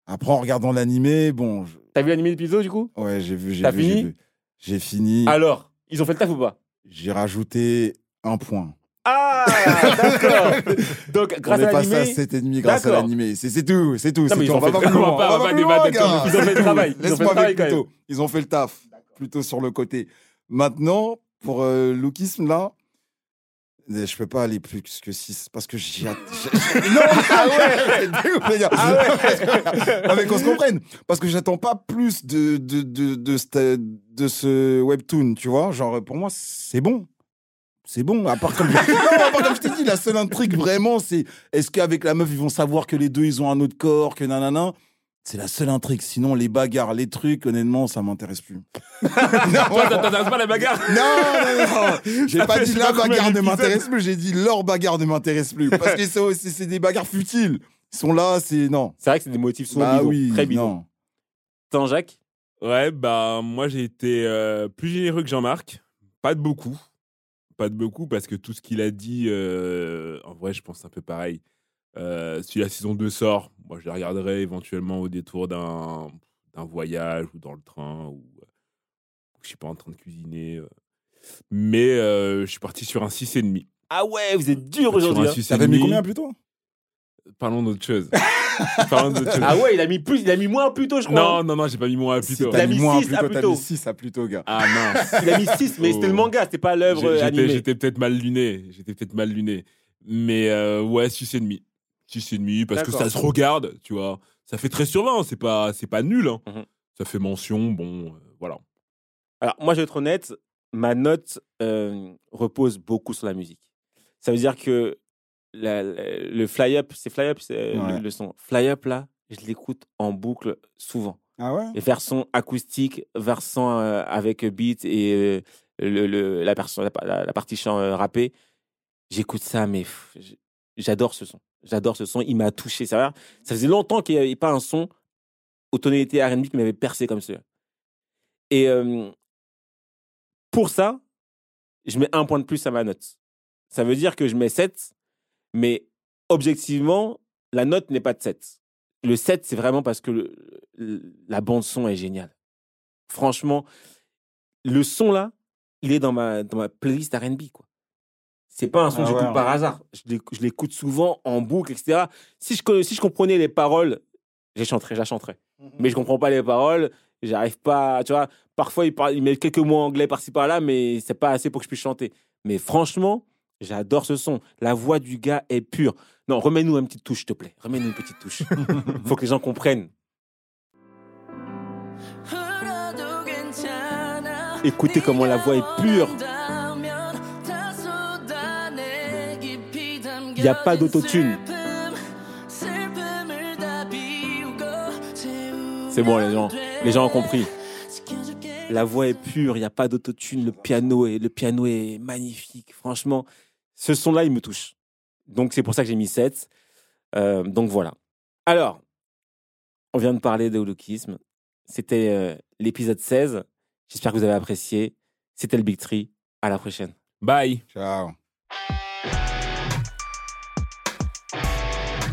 Après, en regardant l'animé, bon, je- T'as vu l'animé d'épisode du coup ouais, j'ai vu, j'ai T'as vu, j'ai fini vu. J'ai fini. Alors, ils ont fait le taf ou pas? J'ai rajouté un point. Ah, d'accord Donc, grâce on est à passé à l'animé, 7,5 grâce à D'accord. l'animé. C'est c'est tout, c'est tout. Non, ils tout. ont fait on va pas- on va pas débattre ils ont fait le travail, ils ont fait le Laisse-moi travail avec quand même. Pluto. Ils ont fait le taf. Plutôt sur le côté. Maintenant, pour euh, Lookisme, là, je peux pas aller plus que 6 parce que j'ai. non, ah ouais, ah ouais. Non, mais qu'on se comprenne. Parce que j'attends pas plus de, de, de, de, ce- de ce webtoon, tu vois. Genre, pour moi, c'est bon. C'est bon, à part comme, non, à part comme je t'ai dit, la seule intrigue vraiment, c'est est-ce qu'avec la meuf, ils vont savoir que les deux, ils ont un autre corps, que nanana. C'est la seule intrigue. Sinon, les bagarres, les trucs, honnêtement, ça m'intéresse plus. non, Toi, ça t'intéresse pas la bagarre non, non, non. J'ai pas dit la bagarre ne m'intéresse plus, j'ai dit leur bagarre ne m'intéresse plus. Parce que c'est des bagarres futiles. Ils sont là, c'est. Non. C'est vrai que c'est des motifs souvent Bah oui, très bidons. non. Attends, Jacques? Ouais, bah moi j'ai été euh, plus généreux que Jean-Marc. Pas de beaucoup. Pas de beaucoup parce que tout ce qu'il a dit, euh, en vrai, je pense un peu pareil. Euh, si la saison 2 sort, moi je la regarderai éventuellement au détour d'un d'un voyage ou dans le train ou euh, je suis pas en train de cuisiner. euh. Mais euh, je suis parti sur un 6,5. Ah ouais, vous êtes dur aujourd'hui. hein. 6,5. T'avais mis combien plus tôt Parlons d'autre chose. Parlons d'autre chose. Ah ouais, il a mis plus, il a mis moins plus tôt, je crois. Non, non, non, j'ai pas mis moins plus Si tôt. Il a t'as mis mis moins six plus à tôt, t'as mis 6 à plus tôt, gars. Ah mince. Il a mis 6, mais c'était le Oh. manga, c'était pas l'œuvre animée. j'étais peut-être mal luné. J'étais peut-être mal luné. Mais euh, ouais, 6,5. 6,5 parce que ça se regarde, tu vois. Ça fait très sur 20, c'est pas, c'est pas nul. hein. Mhm. Ça fait mention, bon, euh, voilà. Alors, moi, je vais être honnête, ma note euh, repose beaucoup sur la musique. Ça veut dire que la- la- le fly-up, c'est fly-up, c'est euh, Ouais. le, le son. Fly-up, là, je l'écoute en boucle souvent. Ah ouais? Et version acoustique, version euh, avec beat et euh, le, le- la, la, la- partie chant euh, rappé. J'écoute ça, mais j'adore ce son. J'adore ce son. Il m'a touché. Ça, ça faisait longtemps qu'il n'y avait pas un son aux tonalités R&B qui m'avait percé comme ça. Et pour ça, je mets un point de plus à ma note. Ça veut dire que je mets 7, mais objectivement, la note n'est pas de 7. Le 7, c'est vraiment parce que la bande-son est géniale. Franchement, le son là, il est dans ma, dans ma playlist RB. quoi. C'est pas un son que ah j'écoute par hasard. Je l'écoute souvent en boucle, etc. Si je, si je comprenais les paroles, j'ai chanterais, je chanterais. Mhm. Mais je comprends pas les paroles, j'arrive pas. Tu vois, parfois, il, met quelques mots anglais par-ci par-là, mais c'est pas assez pour que je puisse chanter. Mais franchement, j'adore ce son. La voix du gars est pure. Non, remets-nous une petite touche, s'il te plaît. Remets-nous une petite touche. Faut que les gens comprennent. Écoutez comment la voix est pure. Il Y a pas d'autotune. C'est bon, les gens. Les gens ont compris. La voix est pure, il n'y a pas d'autotune, le piano est, le piano est magnifique. Franchement, ce son-là, il me touche. Donc, c'est pour ça que j'ai mis 7. Euh, donc, voilà. Alors, on vient de parler de holoukisme. C'était euh, l'épisode 16. J'espère que vous avez apprécié. C'était le Big Tree. À la prochaine. Bye. Ciao.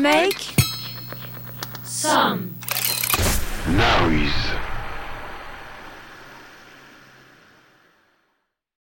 Make some noise.